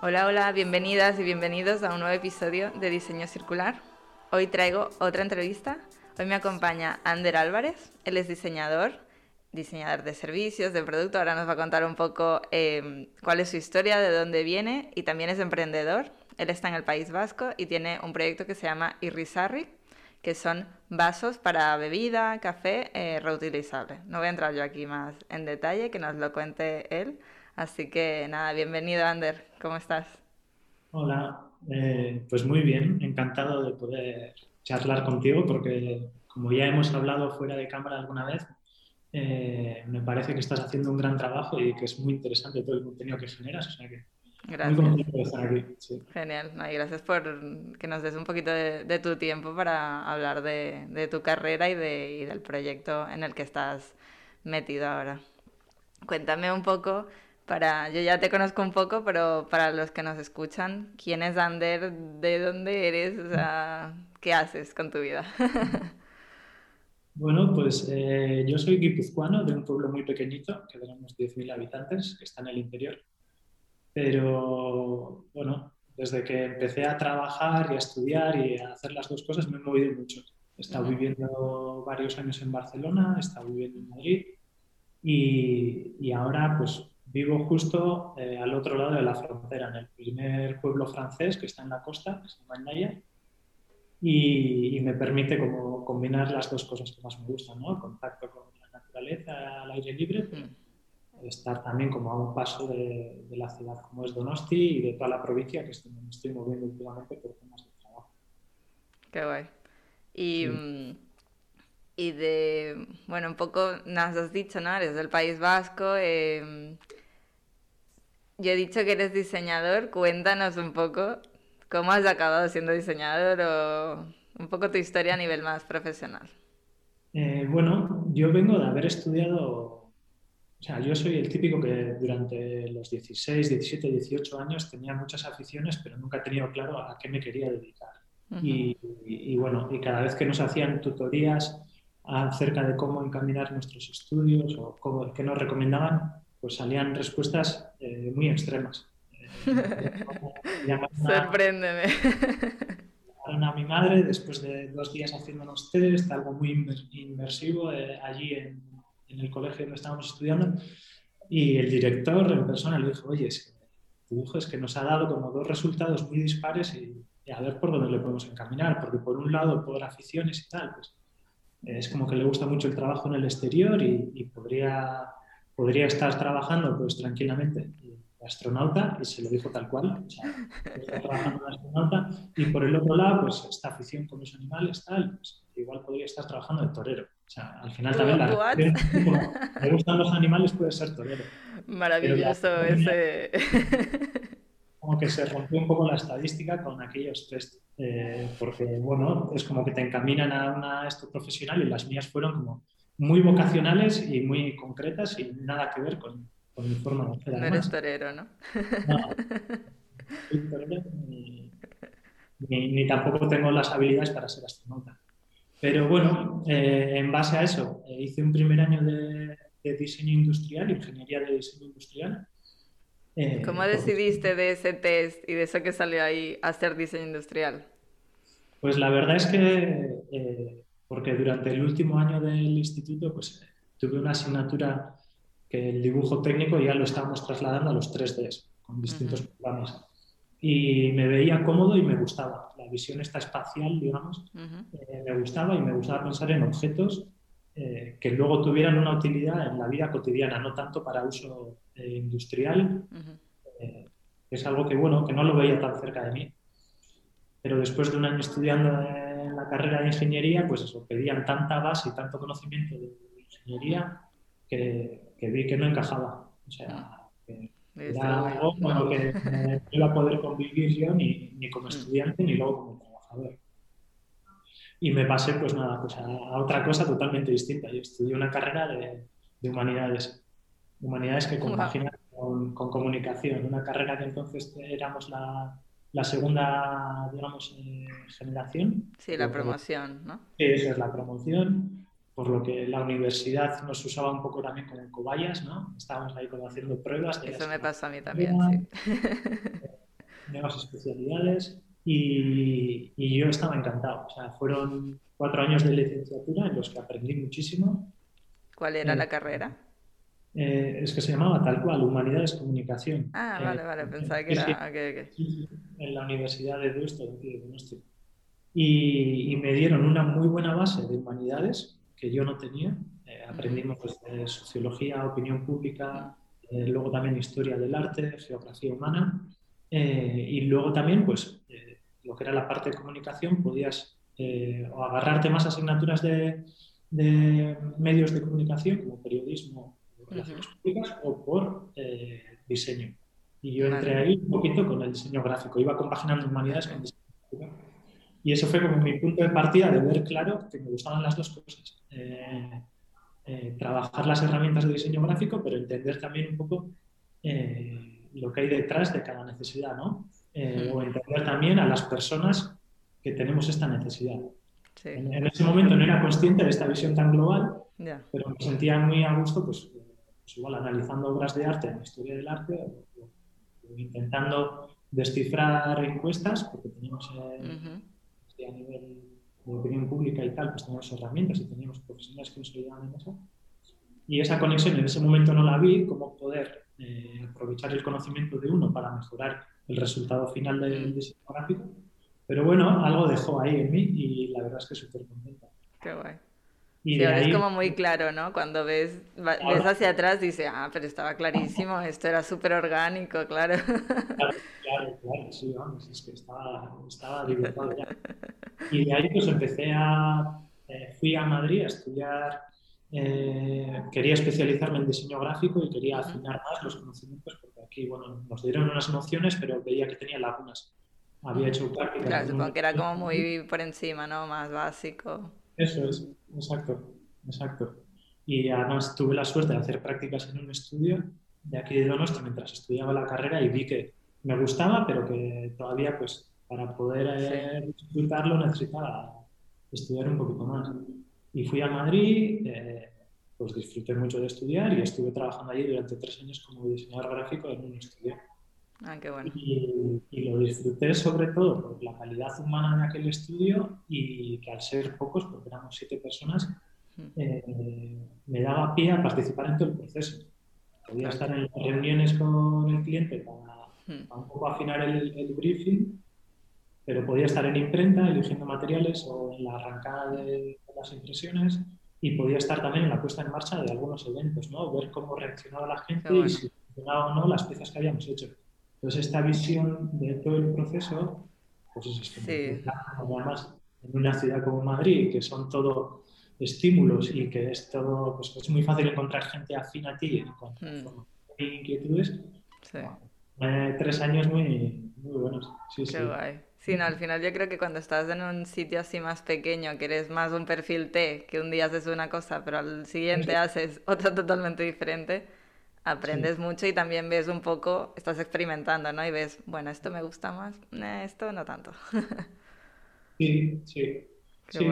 Hola, hola, bienvenidas y bienvenidos a un nuevo episodio de Diseño Circular. Hoy traigo otra entrevista. Hoy me acompaña Ander Álvarez, él es diseñador, diseñador de servicios, de producto. Ahora nos va a contar un poco em, cuál es su historia, de dónde viene y también es emprendedor. Él está en el País Vasco y tiene un proyecto que se llama Irrisarri, que son vasos para bebida, café eh, reutilizables. No voy a entrar yo aquí más en detalle, que nos lo cuente él. Así que nada, bienvenido Ander, ¿cómo estás? Hola, eh, pues muy bien, encantado de poder charlar contigo porque como ya hemos hablado fuera de cámara alguna vez, eh, me parece que estás haciendo un gran trabajo y que es muy interesante todo el contenido que generas, o sea que Gracias. Muy de estar aquí. Genial, gracias por que nos des un poquito de, tu tiempo para hablar de, tu carrera y, de, y del proyecto en el que estás metido ahora. Cuéntame un poco para, yo ya te conozco un poco, pero para los que nos escuchan, ¿quién es Ander? ¿De dónde eres? O sea, ¿qué haces con tu vida? bueno, pues eh, yo soy guipuzcoano de un pueblo muy pequeñito, que tenemos 10.000 habitantes, que está en el interior. Pero bueno, desde que empecé a trabajar y a estudiar y a hacer las dos cosas me he movido mucho. He estado viviendo varios años en Barcelona, he estado viviendo en Madrid y, y ahora pues Vivo justo eh, al otro lado de la frontera, en el primer pueblo francés que está en la costa, que se llama Naya, y, me permite como combinar las dos cosas que más me gustan, ¿no? El contacto con la naturaleza al aire libre, mm. estar también como a un paso de, la ciudad como es Donosti y de toda la provincia que estoy, me estoy moviendo últimamente por temas de trabajo. Qué guay. Y... Mm, y de, bueno, un poco nos has dicho, ¿no? Eres del País Vasco. Eh, yo he dicho que eres diseñador. Cuéntanos un poco cómo has acabado siendo diseñador o un poco tu historia a nivel más profesional. Eh, bueno, yo vengo de haber estudiado, o sea, yo soy el típico que durante los 16, 17, 18 años tenía muchas aficiones, pero nunca he tenido claro a qué me quería dedicar. y, y, bueno, y cada vez que nos hacían tutorías acerca de cómo encaminar nuestros estudios o cómo, qué nos recomendaban, pues salían respuestas eh, muy extremas. Eh, Sorpréndeme. a mi madre después de dos días haciéndonos test, algo muy inmersivo eh, allí en, en, el colegio donde estábamos estudiando. Y el director en persona le dijo, oye, es que es que nos ha dado como dos resultados muy dispares y, y, a ver por dónde le podemos encaminar, porque por un lado por aficiones y tal, pues es como que le gusta mucho el trabajo en el exterior y, podría, podría estar trabajando pues tranquilamente de astronauta y se lo dijo tal cual, o sea, está trabajando de astronauta y por el otro lado pues esta afición con los animales tal, pues, igual podría estar trabajando de torero. O sea, al final también la me gustan los animales puede ser torero. Maravilloso ese como que se rompió un poco la estadística con aquellos test, eh, porque bueno, es como que te encaminan a una esto profesional y las mías fueron como muy vocacionales y muy concretas y nada que ver con, con mi forma de hacer. No eres torero, ¿no? ni, tampoco tengo las habilidades para ser astronauta. Pero bueno, eh, en base a eso, eh, hice un primer año de, de diseño industrial, ingeniería de diseño industrial, eh, ¿Cómo decidiste de ese test y de eso que salió ahí hacer diseño industrial? Pues la verdad es que, eh, porque durante el último año del instituto, pues tuve una asignatura que el dibujo técnico ya lo estábamos trasladando a los 3Ds con distintos programas. Y me veía cómodo y me gustaba. La visión esta espacial, digamos, eh, me gustaba y me gustaba pensar en objetos que luego tuvieran una utilidad en la vida cotidiana, no tanto para uso eh, industrial, eh, es algo que, bueno, que no lo veía tan cerca de mí. Pero después de un año estudiando en la carrera de ingeniería, pues eso, pedían tanta base y tanto conocimiento de ingeniería que, que vi que no encajaba. O sea, que era algo con lo que no iba a poder convivir yo ni, ni como mm. estudiante ni luego como trabajador. Y me pasé, pues nada, pues a, otra cosa totalmente distinta. Yo estudié una carrera de, de humanidades, humanidades que compagina con, con, comunicación, una carrera que entonces éramos la, la segunda, digamos, eh, generación. Sí, la promoción, ¿no? Sí, es la promoción, por lo que la universidad nos usaba un poco también como cobayas, ¿no? Estábamos ahí como haciendo pruebas. De Eso me pasó a mí también, sí. Nuevas especialidades y, y, yo estaba encantado. O sea, fueron cuatro años de licenciatura en los que aprendí muchísimo. ¿Cuál era la carrera? Eh, es que se llamaba tal cual, Humanidades Comunicación. Ah, vale, vale, pensaba que era... en la Universidad de Deusto, de y, y, me dieron una muy buena base de humanidades que yo no tenía. Eh, aprendimos pues, sociología, opinión pública, eh, luego también historia del arte, geografía humana. y luego también, pues, lo que era la parte de comunicación, podías o agarrarte más asignaturas de, de medios de comunicación, como periodismo relaciones públicas o por eh, diseño. Y yo entré ahí un poquito con el diseño gráfico, iba compaginando humanidades con diseño gráfico. Y eso fue como mi punto de partida de ver claro que me gustaban las dos cosas. Eh, eh, trabajar las herramientas de diseño gráfico, pero entender también un poco lo que hay detrás de cada necesidad, ¿no? O entender también a las personas que tenemos esta necesidad. En, ese momento no era consciente de esta visión tan global, pero me sentía muy a gusto pues, pues igual analizando obras de arte en la historia del arte o, intentando descifrar encuestas, porque teníamos eh, a nivel de opinión pública y tal, pues teníamos herramientas y teníamos profesionales que nos ayudaban en eso. Y esa conexión en ese momento no la vi, cómo poder eh, aprovechar el conocimiento de uno para mejorar el resultado final del diseño gráfico. Pero bueno, algo dejó ahí en mí y la verdad es que súper contenta. Qué guay. Y es como muy claro, ¿no? Cuando ves, ves hacia atrás, dices, ah, pero estaba clarísimo, esto era súper orgánico, claro. Claro, claro, claro, sí, vamos, es que estaba, estaba dibujado ya. Y de ahí pues empecé a, eh, fui a Madrid a estudiar, eh, quería especializarme en diseño gráfico y quería afinar más los conocimientos, porque aquí, bueno, nos dieron unas nociones, pero veía que tenía lagunas. Había hecho prácticas. Claro, supongo que era como muy por encima, ¿no? Más básico. Eso es, exacto, exacto. Y además tuve la suerte de hacer prácticas en un estudio de aquí de Donosti mientras estudiaba la carrera y vi que me gustaba, pero que todavía, pues, para poder eh, disfrutarlo necesitaba estudiar un poquito más. Y fui a Madrid, eh, pues disfruté mucho de estudiar y estuve trabajando allí durante tres años como diseñador gráfico en un estudio. Ah, qué bueno. Y, lo disfruté sobre todo por la calidad humana de aquel estudio y que al ser pocos, porque éramos siete personas, hmm. eh, me daba pie a participar en todo el proceso. Podía estar en reuniones con el cliente hmm. para, un poco afinar el, el, briefing, pero podía estar en imprenta eligiendo materiales o en la arrancada de, las impresiones y podía estar también en la puesta en marcha de algunos eventos, ¿no? ver cómo reaccionaba la gente y si funcionaba o no las piezas que habíamos hecho. Entonces, esta visión de todo el proceso, pues es que además en una ciudad como Madrid, que son todo estímulos y que es todo, pues es muy fácil encontrar gente afín a ti a mm. inquietudes. Sí. Eh, tres años muy, muy buenos. Sí, Qué guay. Sí, no, al final yo creo que cuando estás en un sitio así más pequeño, que eres más un perfil T, que un día haces una cosa, pero al siguiente haces otra totalmente diferente, aprendes mucho y también ves un poco, estás experimentando, ¿no? Y ves, bueno, esto me gusta más, eh, esto no tanto. sí, sí. sí.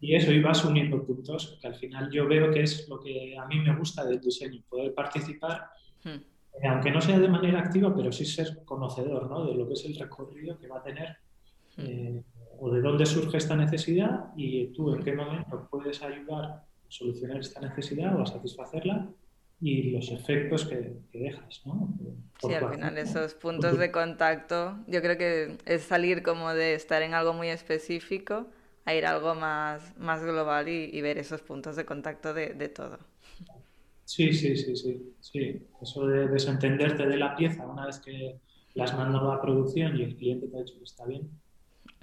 Y eso, y vas uniendo puntos, que al final yo veo que es lo que a mí me gusta del diseño, poder participar, hmm. eh, aunque no sea de manera activa, pero sí ser conocedor, ¿no? De lo que es el recorrido que va a tener. Hmm. Eh, o de dónde surge esta necesidad y tú en qué momento puedes ayudar a solucionar esta necesidad o a satisfacerla y los efectos que, dejas, ¿no? sí, al final esos puntos de contacto, yo creo que es salir como de estar en algo muy específico a ir a algo más, más global y, ver esos puntos de contacto de, de, todo. Sí, sí, sí, sí, sí. Eso de desentenderte de la pieza una vez que la has mandado a producción y el cliente te ha dicho que está bien.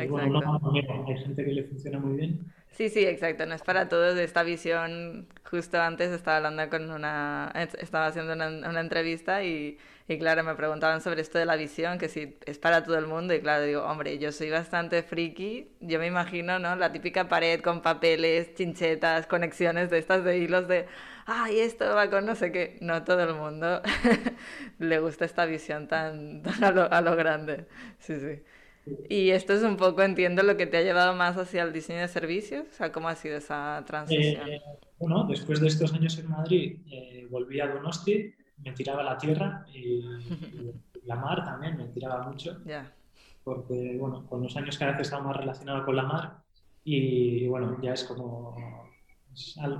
bueno, no, hay gente que le funciona muy bien. Sí, sí, exacto. No es para todos esta visión. Justo antes estaba hablando con una, estaba haciendo una, entrevista y, y, claro, me preguntaban sobre esto de la visión, que si es para todo el mundo. Y claro, digo, hombre, yo soy bastante friki. Yo me imagino, ¿no? La típica pared con papeles, chinchetas, conexiones de estas de hilos de, ay, esto va con no sé qué. No todo el mundo le gusta esta visión tan, tan a, lo, a lo grande. Sí, sí. Y esto es un poco, entiendo, lo que te ha llevado más hacia el diseño de servicios. O sea, ¿cómo ha sido esa transición? Eh, bueno, después de estos años en Madrid, eh, volví a Donosti, me tiraba la tierra y, la mar también me tiraba mucho. Porque, bueno, con los años cada vez he estado más relacionado con la mar y, bueno, ya es como.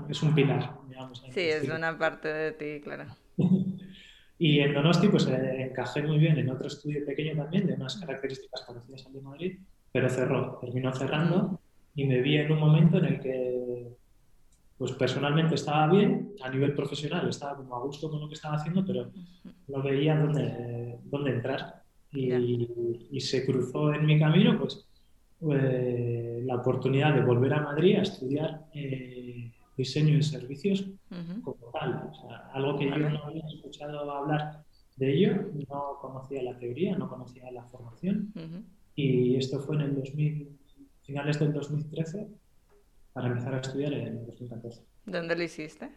Es, un pilar, digamos. Sí, es una parte de ti, claro. Y en Donosti pues encajé muy bien en otro estudio pequeño también, de unas características parecidas al de Madrid, pero cerró, terminó cerrando y me vi en un momento en el que pues personalmente estaba bien, a nivel profesional estaba como a gusto con lo que estaba haciendo, pero no veía dónde, dónde entrar. Y, y, se cruzó en mi camino pues, eh, la oportunidad de volver a Madrid a estudiar eh, diseño de servicios como tal. O sea, algo que yo no había escuchado hablar de ello, no conocía la teoría, no conocía la formación. Y esto fue en el 2000, finales del 2013 para empezar a estudiar en el 2014. ¿Dónde lo hiciste?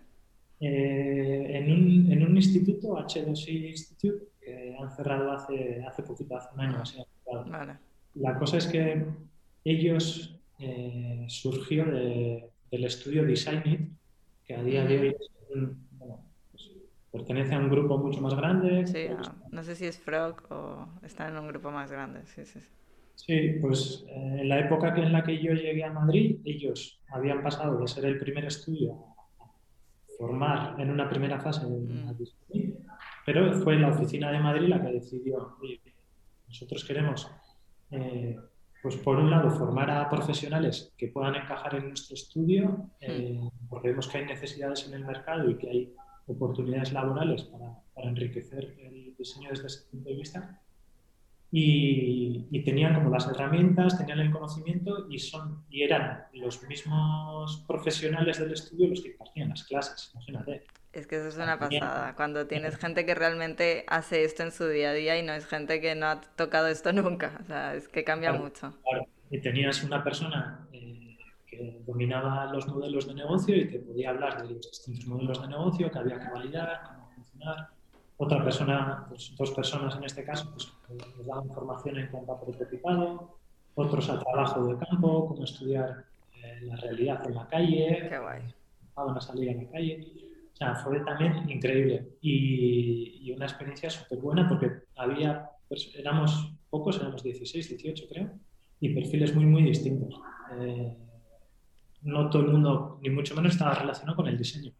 Eh, en, un, en, un, instituto, H2I Institute, que han cerrado hace, hace poquito, hace un año. Así, vale. La cosa es que ellos eh, surgió de, del estudio Design It, que a día de hoy pues, pertenece a un grupo mucho más grande. Sí, no, sé si es Frog o está en un grupo más grande. Sí, sí, sí. pues eh, en la época en la que yo llegué a Madrid, ellos habían pasado de ser el primer estudio a formar en una primera fase mm. pero fue la oficina de Madrid la que decidió, nosotros queremos eh, pues por un lado, formar a profesionales que puedan encajar en nuestro estudio, eh, porque vemos que hay necesidades en el mercado y que hay oportunidades laborales para, para enriquecer el diseño desde ese punto de vista. Y, y, tenían como las herramientas, tenían el conocimiento y, son, y eran los mismos profesionales del estudio los que impartían las clases, imagínate. Es que eso es una pasada, cuando tienes gente que realmente hace esto en su día a día y no es gente que no ha tocado esto nunca, o sea, es que cambia mucho. Claro, y tenías una persona eh, que dominaba los modelos de negocio y te podía hablar de los distintos modelos de negocio que había que validar, cómo funcionar. Otra persona, pues, dos personas en este caso, pues nos daban formación en cuanto a prototipado, otros al trabajo de campo, cómo estudiar eh, la realidad en la calle, Qué guay. a salir a la calle sea, fue también increíble y, una experiencia súper buena porque había, éramos pocos, éramos 16, 18 creo, y perfiles muy, muy distintos. Eh, no todo el mundo, ni mucho menos, estaba relacionado con el diseño.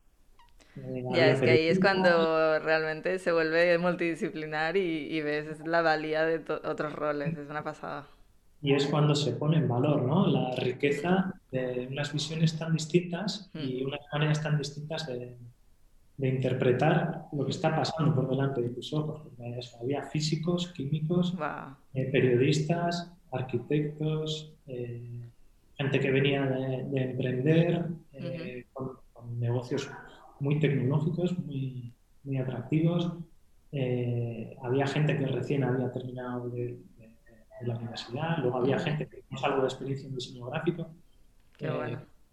Eh, ya, es que ahí es cuando realmente se vuelve multidisciplinar y, ves la valía de otros roles, es una pasada. Y es cuando se pone en valor ¿no? la riqueza de unas visiones tan distintas y hmm. unas maneras tan distintas de, de interpretar lo que está pasando por delante de tus ojos. había físicos, químicos, eh, periodistas, arquitectos, eh, gente que venía de, emprender, eh, con, negocios muy tecnológicos, muy, muy atractivos. había gente que recién había terminado de, la universidad, luego había gente que tenía algo de experiencia en diseño gráfico.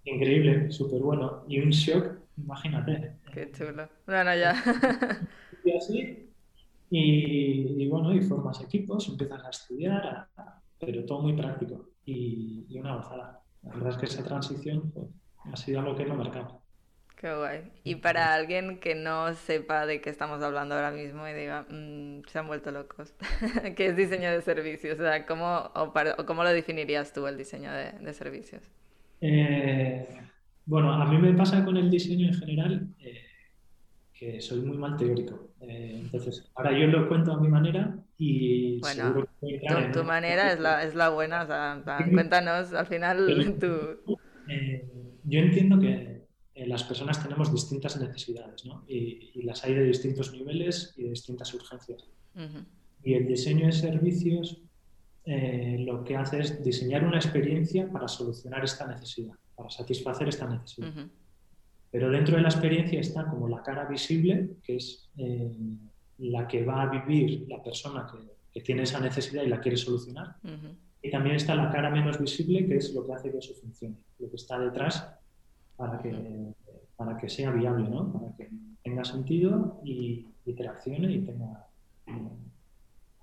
Increíble, súper bueno. Y un shock imagínate. Qué chulo. Bueno, ya. Y así, y, bueno, y formas equipos, empiezas a estudiar, pero todo muy práctico y, una gozada. La verdad es que esa transición pues, ha sido algo que me ha marcado. Qué guay. Y para alguien que no sepa de qué estamos hablando ahora mismo y diga, mm, se han vuelto locos, ¿qué es diseño de servicios? O sea, ¿cómo, o, ¿cómo lo definirías tú el diseño de, de servicios? Eh, bueno, a mí me pasa con el diseño en general eh, que soy muy mal teórico. Eh, entonces, ahora yo lo cuento a mi manera y bueno, tu, manera es la, es la buena. O sea, cuéntanos al final tú. Eh, yo entiendo que las personas tenemos distintas necesidades ¿no? y, las hay de distintos niveles y de distintas urgencias. Y el diseño de servicios eh, lo que hace es diseñar una experiencia para solucionar esta necesidad, para satisfacer esta necesidad. Pero dentro de la experiencia está como la cara visible, que es eh, la que va a vivir la persona que, tiene esa necesidad y la quiere solucionar. Y también está la cara menos visible, que es lo que hace que eso funcione, lo que está detrás para que, para que sea viable, ¿no? para que tenga sentido y interaccione y tenga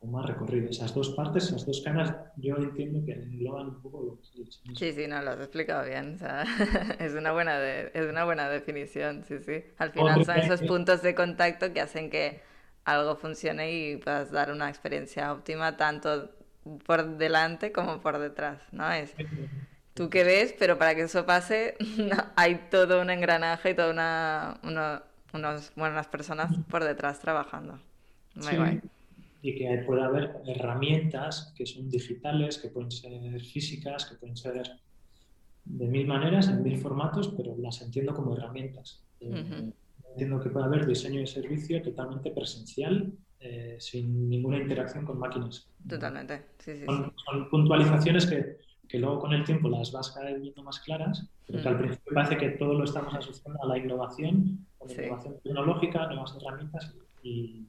más recorrido. Esas dos partes, esas dos caras, yo entiendo que engloban un poco lo que se dicho. Sí, sí, no, lo has explicado bien. es, una buena es una buena definición, sí, sí. Al final son esos puntos de contacto que hacen que algo funcione y puedas dar una experiencia óptima tanto por delante como por detrás, ¿no? Es tú que ves, pero para que eso pase hay todo un engranaje y toda una, unas buenas personas por detrás trabajando. Muy guay y que puede haber herramientas que son digitales, que pueden ser físicas, que pueden ser de mil maneras, en mil formatos, pero las entiendo como herramientas. Eh, entiendo que puede haber diseño de servicio totalmente presencial, eh, sin ninguna interacción con máquinas. Totalmente, sí, sí. Son, puntualizaciones que, que, luego con el tiempo las vas cada vez viendo más claras, pero que al principio parece que todo lo estamos asociando a la innovación, a la innovación tecnológica, nuevas herramientas y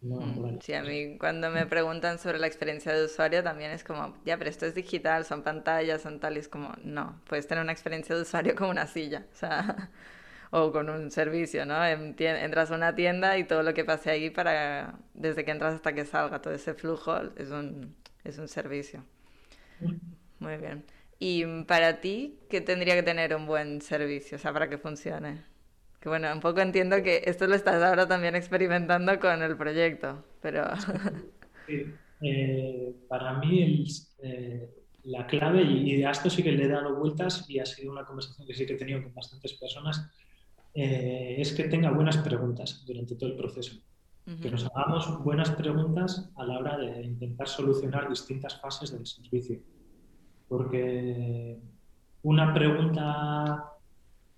Mm, sí, a mí cuando me preguntan sobre la experiencia de usuario también es como, ya, pero esto es digital, son pantallas, son tal, y es como, no, puedes tener una experiencia de usuario como una silla, o sea, o con un servicio, ¿no? Entras a una tienda y todo lo que pase ahí para, desde que entras hasta que salga, todo ese flujo es un, es un servicio. Mm. Muy bien. Y para ti, ¿qué tendría que tener un buen servicio, o sea, para que funcione? Que bueno, un poco entiendo que esto lo estás ahora también experimentando con el proyecto, pero... Sí. Eh, para mí eh, la clave, y, a esto sí que le he dado vueltas y ha sido una conversación que sí que he tenido con bastantes personas, eh, es que tenga buenas preguntas durante todo el proceso. Que nos hagamos buenas preguntas a la hora de intentar solucionar distintas fases del servicio. Porque una pregunta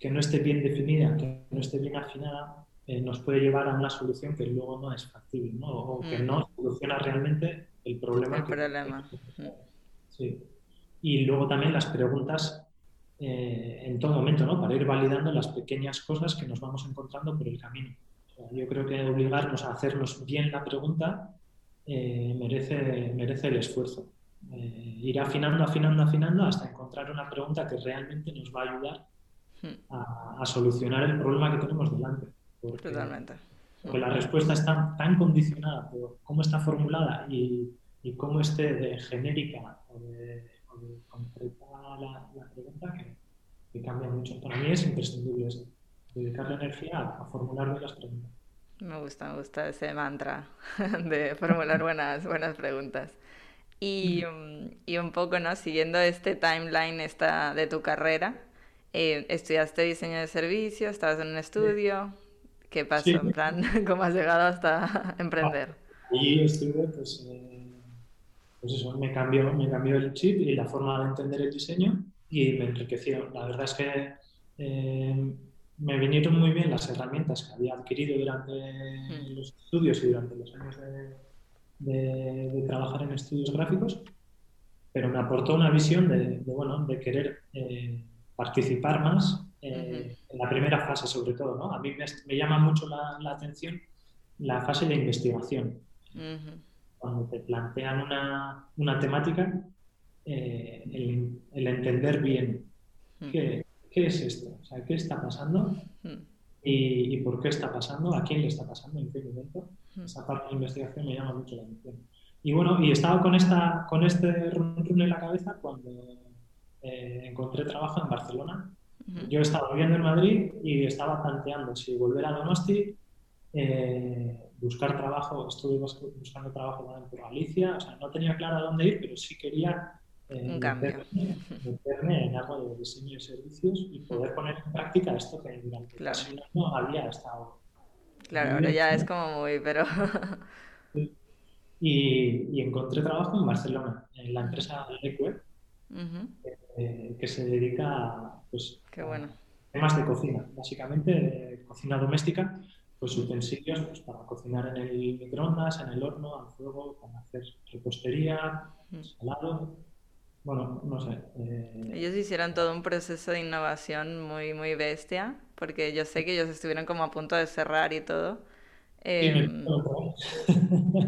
que no esté bien definida, que no esté bien afinada, eh, nos puede llevar a una solución que luego no es factible, ¿no? O que mm. no soluciona realmente el problema. El problema. Sí. Y luego también las preguntas eh, en todo momento, ¿no? Para ir validando las pequeñas cosas que nos vamos encontrando por el camino. yo creo que obligarnos a hacernos bien la pregunta eh, merece, merece el esfuerzo. ir afinando, afinando, afinando hasta encontrar una pregunta que realmente nos va a ayudar a, solucionar el problema que tenemos delante. Porque, Totalmente. Porque la respuesta está tan condicionada por cómo está formulada y, y cómo esté de genérica o de, concreta la, pregunta que, cambia mucho. Para mí es imprescindible eso, dedicarle energía a, formular bien las preguntas. Me gusta, me gusta ese mantra de formular buenas, buenas preguntas. Y, y, un poco, ¿no? Siguiendo este timeline esta de tu carrera, eh, estudiaste diseño de servicio, estabas en un estudio. ¿Qué pasó? En plan, ¿cómo has llegado hasta emprender? Y estuve, pues, eh, pues eso, me cambió, me cambió el chip y la forma de entender el diseño y me enriqueció. La verdad es que eh, me vinieron muy bien las herramientas que había adquirido durante mm. los estudios y durante los años de, de, trabajar en estudios gráficos, pero me aportó una visión de, bueno, de querer participar más eh, en la primera fase, sobre todo. ¿no? A mí me, llama mucho la, atención la fase de investigación. Cuando te plantean una, una temática, eh, el, entender bien qué, qué, es esto, o sea, qué está pasando y, y, por qué está pasando, a quién le está pasando, en qué momento. Esa parte de investigación me llama mucho la atención. Y bueno, y estaba con, esta, con este run en la cabeza cuando eh, encontré trabajo en Barcelona. Yo estaba viviendo en Madrid y estaba planteando si volver a Donosti, eh, buscar trabajo, estuve buscando trabajo en por Galicia, o sea, no tenía claro dónde ir, pero sí quería eh, meterme, en algo de diseño de servicios y poder poner en práctica esto que durante claro. casi no había estado. Claro, ahora ya es como muy, pero... y, y, encontré trabajo en Barcelona, en la empresa Leque, eh, que se dedica pues, Qué bueno. a temas de cocina, básicamente cocina doméstica, pues utensilios pues, para cocinar en el microondas, en el horno, al fuego, para hacer repostería, Mm. salado. Bueno, no sé. eh, Ellos hicieron todo un proceso de innovación muy, muy bestia, porque yo sé que ellos estuvieron como a punto de cerrar y todo. acuerdo.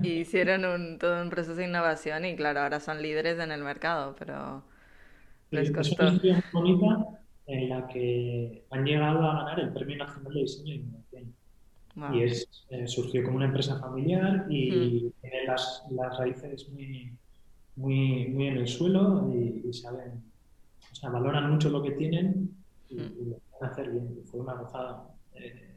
y hicieron un, todo un proceso de innovación y claro, ahora son líderes en el mercado, pero les Sí, es costó. una bonita en la que han llegado a ganar el Premio Nacional de Diseño e Innovación. Wow. Y es, eh, surgió como una empresa familiar Mm. y tiene las, las raíces muy, muy, muy en el suelo y, y saben, o sea, valoran mucho lo que tienen y, Mm. y lo pueden hacer bien. Fue una gozada eh,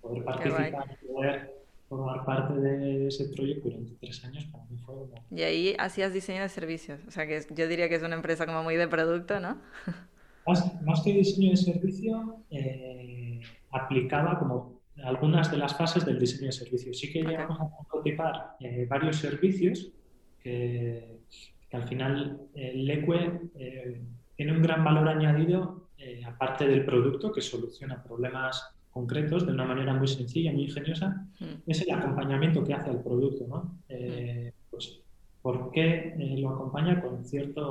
poder participar, poder formar parte de ese proyecto durante tres años para mí fue como... Y ahí hacías diseño de servicios, o sea que yo diría que es una empresa como muy de producto, ¿no? Más, más que diseño de servicio, eh, aplicaba como algunas de las fases del diseño de servicio. Sí que Ok. llegamos a prototipar eh, varios servicios que, que al final el EQUE eh, tiene un gran valor añadido, eh, aparte del producto que soluciona problemas concretos de una manera muy sencilla, muy ingeniosa, Mm, es el acompañamiento que hace al producto, ¿no? Eh, pues, ¿por qué eh, lo acompaña con cierto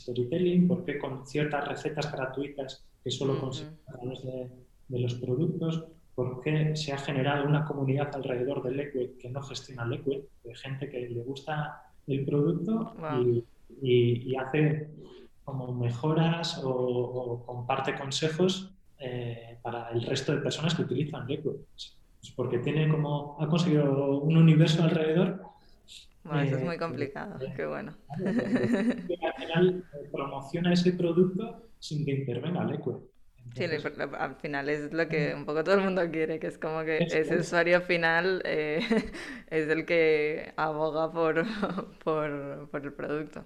storytelling? ¿Por qué con ciertas recetas gratuitas que solo Ujú. consiguen a través de, de los productos? ¿Por qué se ha generado una comunidad alrededor del Eque que no gestiona el Eque? De gente que le gusta el producto Wow. y, y- y hace como mejoras o, o comparte consejos eh, para el resto de personas que utilizan Leque. Pues porque tiene como, ha conseguido un universo alrededor Bueno, eso es Eh, muy complicado, eh, qué bueno. al final eh, promociona ese producto sin que intervenga el Eque. Sí, al final es lo que un poco todo el mundo quiere, que es como que ese es. usuario final eh, es el que aboga por, por, por el producto.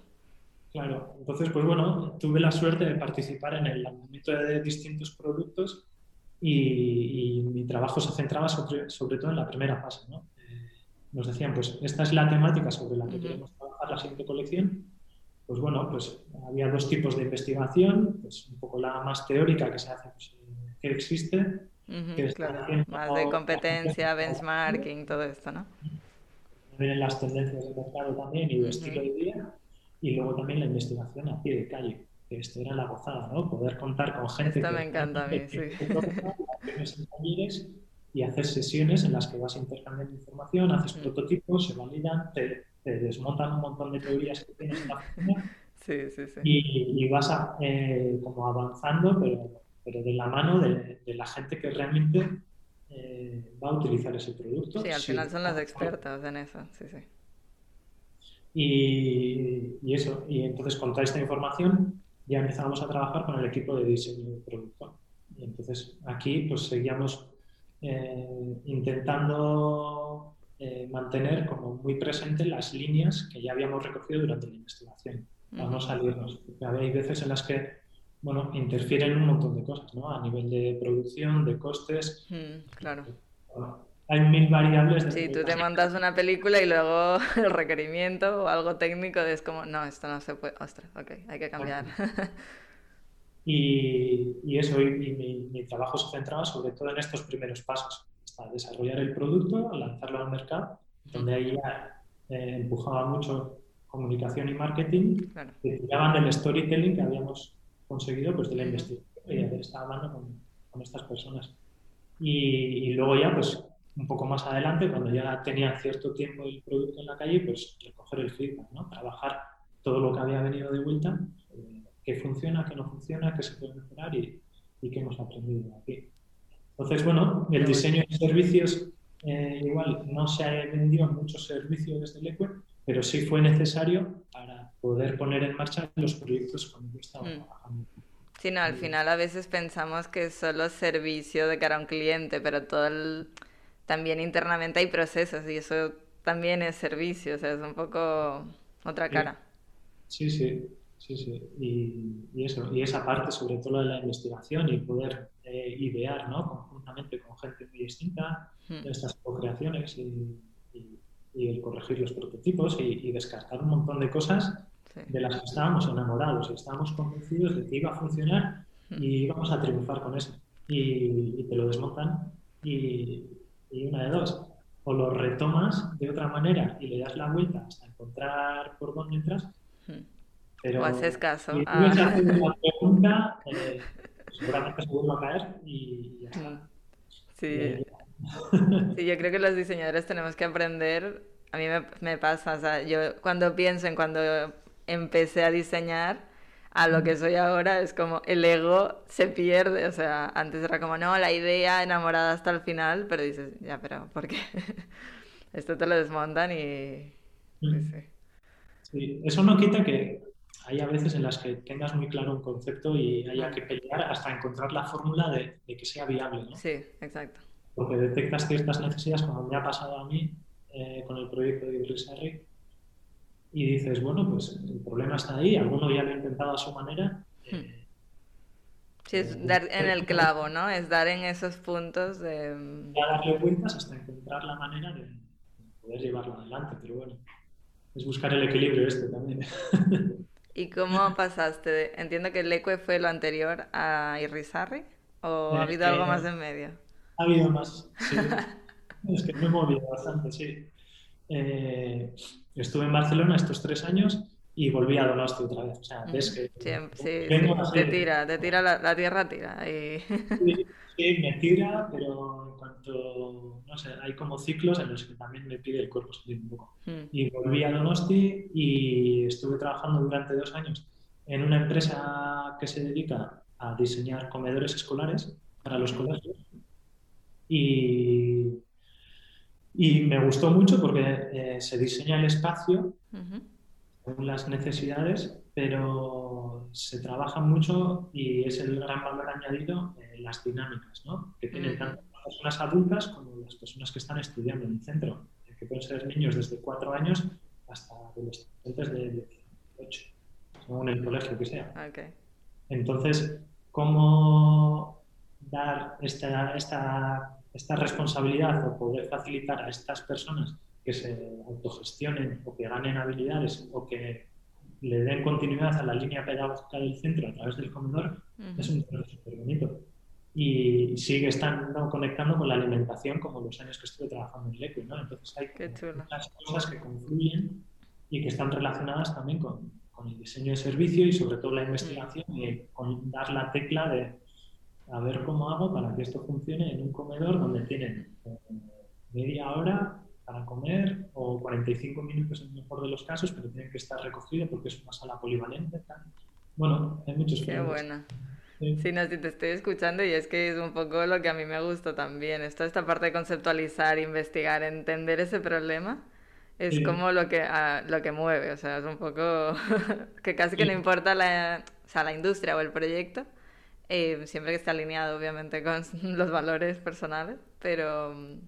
Claro, entonces, pues bueno, tuve la suerte de participar en el lanzamiento de distintos productos y, y mi trabajo se centraba sobre, sobre todo en la primera fase, ¿no? Eh, nos decían, pues esta es la temática sobre la que queremos trabajar la siguiente colección. Pues bueno, pues había dos tipos de investigación, pues un poco la más teórica que se hace, pues, existe, que está claro, haciendo más de competencia, benchmarking, todo esto, ¿no? vienen las tendencias de mercado también y de estilo de vida, y luego también la investigación a pie de calle, que esto era la gozada, ¿no? Poder contar con gente Esto que me encanta a mí, sí. talleres y hacer sesiones en las que vas intercambiando información, haces Mm. prototipos, se validan, te, te desmontan un montón de teorías que tienes en la oficina Sí, sí, sí. y, y vas a, eh, como avanzando, pero, pero de la mano de, de la gente que realmente eh, va a utilizar ese producto. Sí, al Sí. final son los expertos en eso, sí, sí. Y, y eso, y entonces con toda esta información ya empezábamos a trabajar con el equipo de diseño de producto. Y entonces aquí pues seguíamos eh, intentando eh, mantener como muy presente las líneas que ya habíamos recogido durante la investigación, para no salirnos. Hay veces en las que bueno, interfieren un montón de cosas, ¿no? A nivel de producción, de costes. Mm, claro. Bueno, hay mil variables. de- Sí, tú te montas una película y luego el requerimiento o algo técnico es como, no, esto no se puede, ostras, ok, hay que cambiar. Y, y eso, y, y mi, mi trabajo se centraba sobre todo en estos primeros pasos, hasta desarrollar el producto, lanzarlo al mercado, donde ahí ya eh, empujaba mucho comunicación y marketing, Claro. que tiraban del storytelling que habíamos conseguido pues de la investigación y de haber estado hablando con, con estas personas. Y, y luego ya, pues un poco más adelante, cuando ya tenía cierto tiempo el producto en la calle, pues recoger el feedback, ¿no? Trabajar todo lo que había venido de vuelta, eh, qué funciona, qué no funciona, qué se puede mejorar y, y qué hemos aprendido aquí. Entonces, bueno, el diseño de servicios, eh, igual no se vendió muchos servicios desde el EQUE, pero sí fue necesario para poder poner en marcha los proyectos con los que estaba Mm. trabajando. Sí, no, al final a veces pensamos que solo servicio de cara a un cliente, pero todo el... también internamente hay procesos y eso también es servicio, o sea, es un poco otra cara. Sí, sí, sí, sí. Y, y eso, y esa parte, sobre todo la de la investigación y poder eh, idear, ¿no? Conjuntamente con gente muy distinta, Mm. estas co-creaciones y, y- y el corregir los prototipos y, descartar un montón de cosas Sí. de las que estábamos enamorados y estábamos convencidos de que iba a funcionar Mm. y íbamos a triunfar con eso. Y, y te lo desmontan y, Y una de dos, o lo retomas de otra manera y le das la vuelta hasta encontrar por dónde entras. Hmm. Pero o haces caso. Si ah. una pregunta, eh, seguramente se vuelve a caer y ya está. Hmm. Sí. sí, yo creo que los diseñadores tenemos que aprender. A mí me, me pasa, o sea, yo cuando pienso en cuando empecé a diseñar, a lo que soy ahora es como el ego se pierde, o sea, antes era como, no, la idea enamorada hasta el final, pero dices, ya, pero ¿por qué? Esto te lo desmontan y... Sí. eso no quita que hay a veces en las que tengas muy claro un concepto y haya que pelear hasta encontrar la fórmula de, que sea viable, ¿no? Sí, exacto. Porque detectas ciertas necesidades, como me ha pasado a mí eh, con el proyecto de Ibrisarri, y dices, bueno, pues el problema está ahí, alguno ya lo ha intentado a su manera. Hmm. Eh, sí, es eh, dar en el clavo, ¿no? Es dar en esos puntos de... Mm, ya darle vueltas hasta encontrar la manera de poder llevarlo adelante, pero bueno, es buscar el equilibrio este también. ¿Y cómo pasaste? Entiendo que el ECUE fue lo anterior a Irrizarri, ¿o ha eh, habido algo más en medio? Ha habido más, sí. es que me he movido bastante, sí. Eh, estuve en Barcelona estos tres años y volví a Donosti otra vez. O sea, ves que... Sí, te tira, te tira la, tierra, tira. Sí, me tira, pero en cuanto, no sé, hay como ciclos en los que también me pide el cuerpo salir un poco. Mm. Y volví a Donosti y estuve trabajando durante dos años en una empresa que se dedica a diseñar comedores escolares para los colegios. Y y me gustó mucho porque eh, se diseña el espacio con las necesidades, pero se trabaja mucho y es el gran valor añadido en las dinámicas, ¿no? que tienen tanto las personas adultas como las personas que están estudiando en el centro, que pueden ser niños desde 4 años hasta adolescentes de 18, según el colegio que sea. Entonces, ¿cómo dar esta, esta esta responsabilidad o poder facilitar a estas personas que se autogestionen o que ganen habilidades o que le den continuidad a la línea pedagógica del centro a través del comedor, es un proceso súper bonito. Y sigue estando conectando con la alimentación como los años que estuve trabajando en el ¿no? Entonces hay muchas cosas que confluyen y que están relacionadas también con, con, el diseño de servicio y sobre todo la investigación y con dar la tecla de a ver cómo hago para que esto funcione en un comedor donde tienen eh, media hora para comer o 45 minutos en el mejor de los casos, pero tienen que estar recogido porque es una sala polivalente. Bueno, hay muchos Qué buena. Sí. no, te estoy escuchando y es que es un poco lo que a mí me gusta también. Esto, esta parte de conceptualizar, investigar, entender ese problema, es como lo que, ah, lo que mueve. O sea, es un poco que casi que no importa la, o sea, la industria o el proyecto, eh, siempre que esté alineado obviamente con los valores personales, pero mm,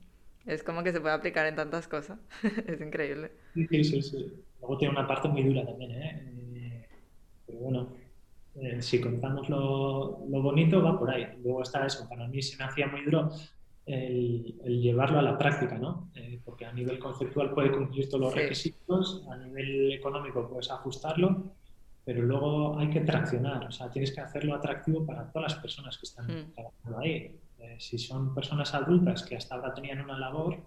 es como que se puede aplicar en tantas cosas, es increíble. Sí, sí, sí. Luego tiene una parte muy dura también, ¿eh? eh pero bueno, eh, si contamos lo, lo, bonito va por ahí. Luego está eso, para mí se me hacía muy duro el, llevarlo a la práctica, ¿no? porque a nivel conceptual puede cumplir todos los requisitos, a nivel económico puedes ajustarlo, pero luego hay que traccionar, o sea, tienes que hacerlo atractivo para todas las personas que están mm. trabajando ahí. Eh, si son personas adultas que hasta ahora tenían una labor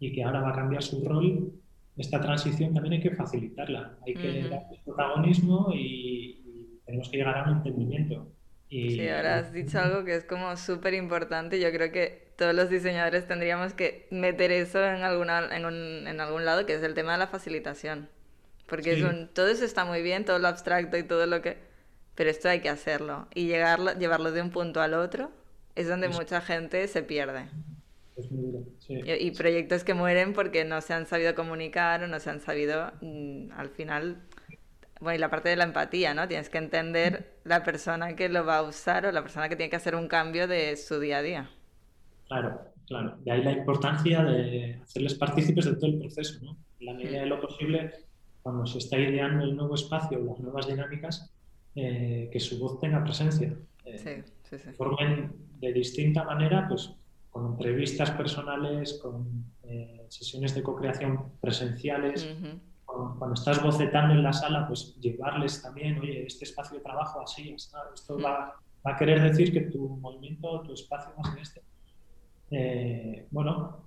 y que ahora va a cambiar su rol, esta transición también hay que facilitarla, hay que dar protagonismo y, tenemos que llegar a un entendimiento. Y, sí, ahora has dicho algo que es como súper importante. Yo creo que todos los diseñadores tendríamos que meter eso en, alguna, en, un, en algún lado, que es el tema de la facilitación. Porque todo eso está muy bien, todo lo abstracto y todo lo que... Pero esto hay que hacerlo. Y llegarlo, llevarlo de un punto al otro es donde mucha gente se pierde. Es muy duro, sí. y, proyectos que mueren porque no se han sabido comunicar o no se han sabido, mm, al final, bueno, y la parte de la empatía, ¿no? Tienes que entender la persona que lo va a usar o la persona que tiene que hacer un cambio de su día a día. Claro, claro. De ahí la importancia de hacerles partícipes de todo el proceso, ¿no? En la medida de lo posible, cuando se está ideando el nuevo espacio, las nuevas dinámicas, eh, que su voz tenga presencia. Eh, sí, sí, Formen de distinta manera, pues con entrevistas personales, con eh, sesiones de co-creación presenciales. cuando, estás bocetando en la sala, pues llevarles también, oye, este espacio de trabajo así, esto va, va, a querer decir que tu movimiento, tu espacio va a ser este. bueno,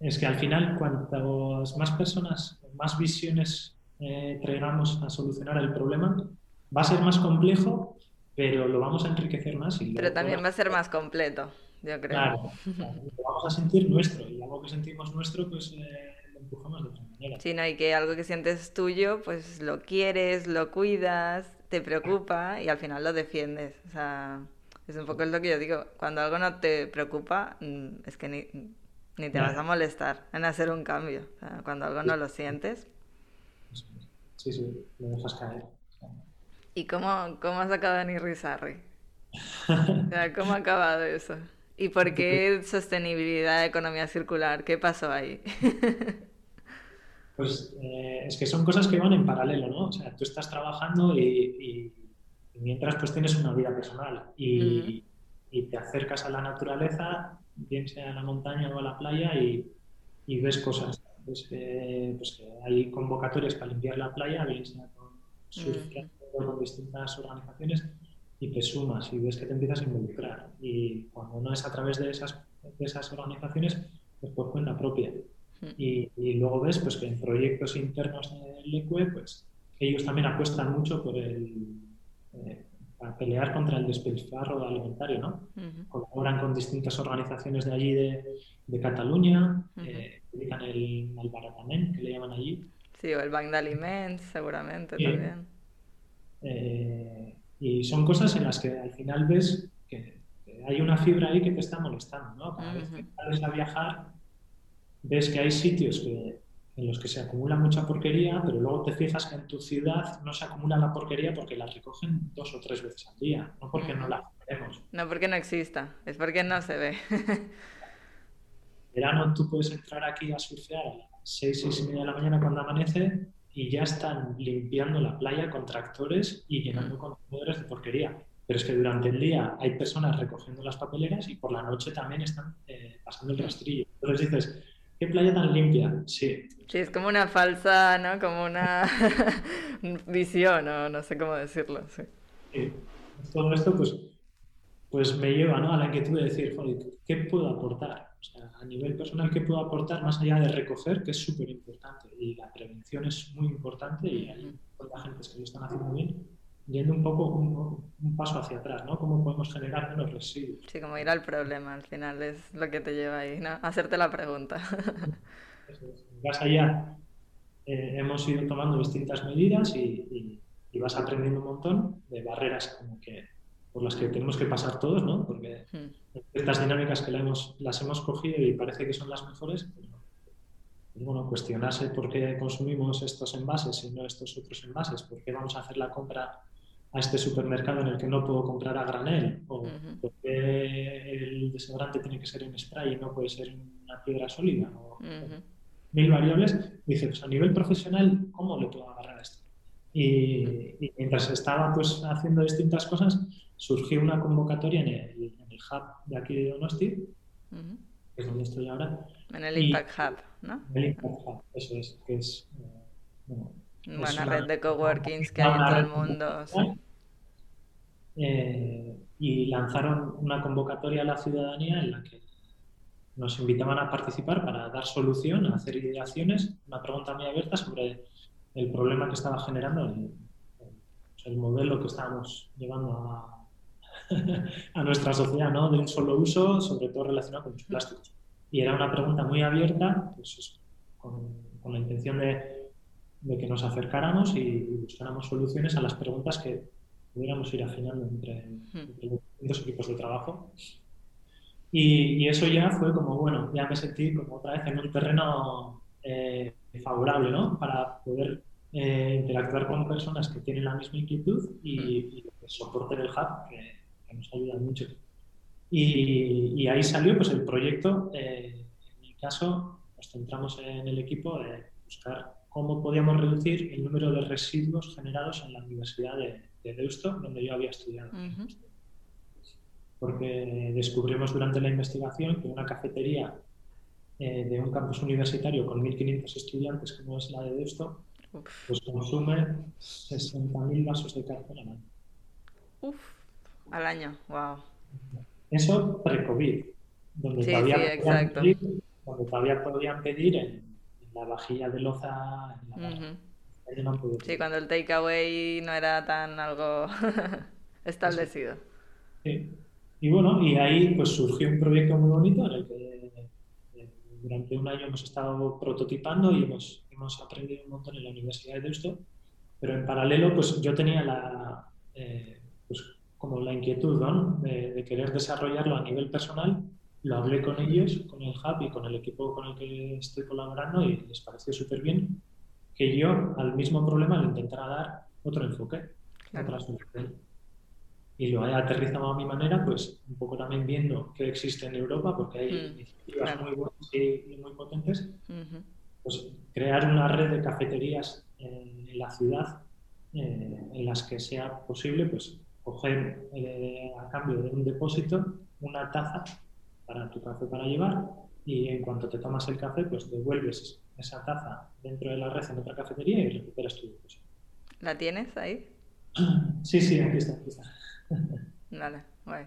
es que al final, cuantas más personas, más visiones traigamos a solucionar el problema, va a ser más complejo, pero lo vamos a enriquecer más. Y pero también va a ser más completo, yo creo. Claro, lo vamos a sentir nuestro y algo que sentimos nuestro, pues eh, lo empujamos de otra manera. Sí, no, y que algo que sientes tuyo, pues lo quieres, lo cuidas, te preocupa y al final lo defiendes. O sea, es un poco lo que yo digo, cuando algo no te preocupa, mm, es que ni, ni te vas a molestar en hacer un cambio. O sea, cuando algo no lo sientes. Sí, sí, lo dejas caer. ¿Y cómo, cómo has acabado en Irizarry? o sea, ¿Cómo ha acabado eso? ¿Y por qué sostenibilidad, economía circular? ¿Qué pasó ahí? pues eh, es que son cosas que van en paralelo, ¿no? O sea, tú estás trabajando y, mientras pues tienes una vida personal y, y, te acercas a la naturaleza, bien sea a la montaña o a la playa y, ves cosas. Pues, pues, que hay convocatorias para limpiar la playa, bien sea con con distintas organizaciones y te sumas y ves que te empiezas a involucrar. Y cuando no es a través de esas, de esas organizaciones, pues por cuenta propia. Hmm. Y, y, luego ves pues, que en proyectos internos del ECUE, pues ellos también apuestan mucho por el, eh, para pelear contra el despilfarro alimentario, ¿no? Colaboran con distintas organizaciones de allí de, de Cataluña, eh, dedican el malbaratament, que le llaman allí. Sí, o el Bank de Alimentos, seguramente también. Eh, y son cosas en las que al final ves que, hay una fibra ahí que te está molestando, ¿no? Cada vez que sales a viajar, ves que hay sitios que, en los que se acumula mucha porquería, pero luego te fijas que en tu ciudad no se acumula la porquería porque la recogen dos o tres veces al día, no porque no la vemos. No porque no exista, es porque no se ve. verano tú puedes entrar aquí a surfear a las seis, seis y media de la mañana cuando amanece y ya están limpiando la playa con tractores y llenando contenedores de porquería. Pero es que durante el día hay personas recogiendo las papeleras y por la noche también están eh, pasando el rastrillo. Entonces dices, ¿qué playa tan limpia? Sí. Sí, es como una falsa, ¿no? Como una visión, o no sé cómo decirlo. Sí. Todo esto, pues, pues me lleva ¿no? a la inquietud de decir, joder, ¿qué puedo aportar? A nivel personal, ¿qué puedo aportar más allá de recoger, que es súper importante? Y la prevención es muy importante y hay mucha gente que lo están haciendo bien, yendo un poco un, paso hacia atrás, ¿no? ¿Cómo podemos generar menos residuos? Sí, como ir al problema, al final es lo que te lleva ahí, ¿no? Hacerte la pregunta. Vas allá, eh, hemos ido tomando distintas medidas y, y vas aprendiendo un montón de barreras como que por las que tenemos que pasar todos, ¿no? Porque hmm. estas dinámicas que hemos, las hemos cogido y parece que son las mejores, pues, bueno, cuestionarse por qué consumimos estos envases y no estos otros envases, por qué vamos a hacer la compra a este supermercado en el que no puedo comprar a granel, o por qué el desodorante tiene que ser en spray y no puede ser una piedra sólida, o, mil variables. Dice, pues a nivel profesional, ¿cómo le puedo agarrar esto? Y, y, mientras estaba pues haciendo distintas cosas, surgió una convocatoria en el, en el hub de aquí de Donosti, que es donde estoy ahora. En el Impact Hub, ¿no? El Impact Hub, eso es, que es... Eh, bueno, una red de coworkings que hay en todo el mundo. Sí. Eh, y lanzaron una convocatoria a la ciudadanía en la que nos invitaban a participar para dar solución, a hacer ideaciones, una pregunta muy abierta sobre el problema que estaba generando el, el modelo que estábamos llevando a, a nuestra sociedad, ¿no? De un solo uso, sobre todo relacionado con los plásticos. Y era una pregunta muy abierta, pues con, con, la intención de, de, que nos acercáramos y, buscáramos soluciones a las preguntas que pudiéramos ir afinando entre, los distintos equipos de trabajo. Y, y, eso ya fue como, bueno, ya me sentí como otra vez en un terreno eh, favorable, ¿no? Para poder eh, interactuar con personas que tienen la misma inquietud y, y soporten el hub, que nos ayudan mucho. Y, y, ahí salió pues, el proyecto. Eh, en mi caso, nos centramos en el equipo de buscar cómo podíamos reducir el número de residuos generados en la Universidad de, de Deusto, donde yo había estudiado. Porque descubrimos durante la investigación que una cafetería eh, de un campus universitario con 1.500 estudiantes, como es la de Deusto, pues consume 60.000 vasos de cartón al año. Uf. Al año, wow. Eso pre-COVID, donde sí, sí, exacto. cuando todavía podían pedir en, la vajilla de loza. sí, cuando el takeaway no era tan algo establecido. Sí. Y bueno, y ahí pues surgió un proyecto muy bonito en el que eh, durante un año hemos estado prototipando y hemos, hemos aprendido un montón en la Universidad de Deusto, pero en paralelo pues yo tenía la, eh, como la inquietud ¿no? de, de, querer desarrollarlo a nivel personal lo hablé con ellos, con el Hub y con el equipo con el que estoy colaborando y les pareció súper bien que yo al mismo problema le intentara dar otro enfoque, otra solución. Y lo he aterrizado a mi manera, pues un poco también viendo qué existe en Europa, porque hay mm, iniciativas muy buenas y, muy potentes. Pues crear una red de cafeterías en, la ciudad eh, en las que sea posible pues coger eh, a cambio de un depósito una taza para tu café para llevar y en cuanto te tomas el café, pues devuelves esa taza dentro de la red en otra cafetería y recuperas tu depósito. ¿La tienes ahí? Sí, sí, aquí está, aquí está. Vale, guay.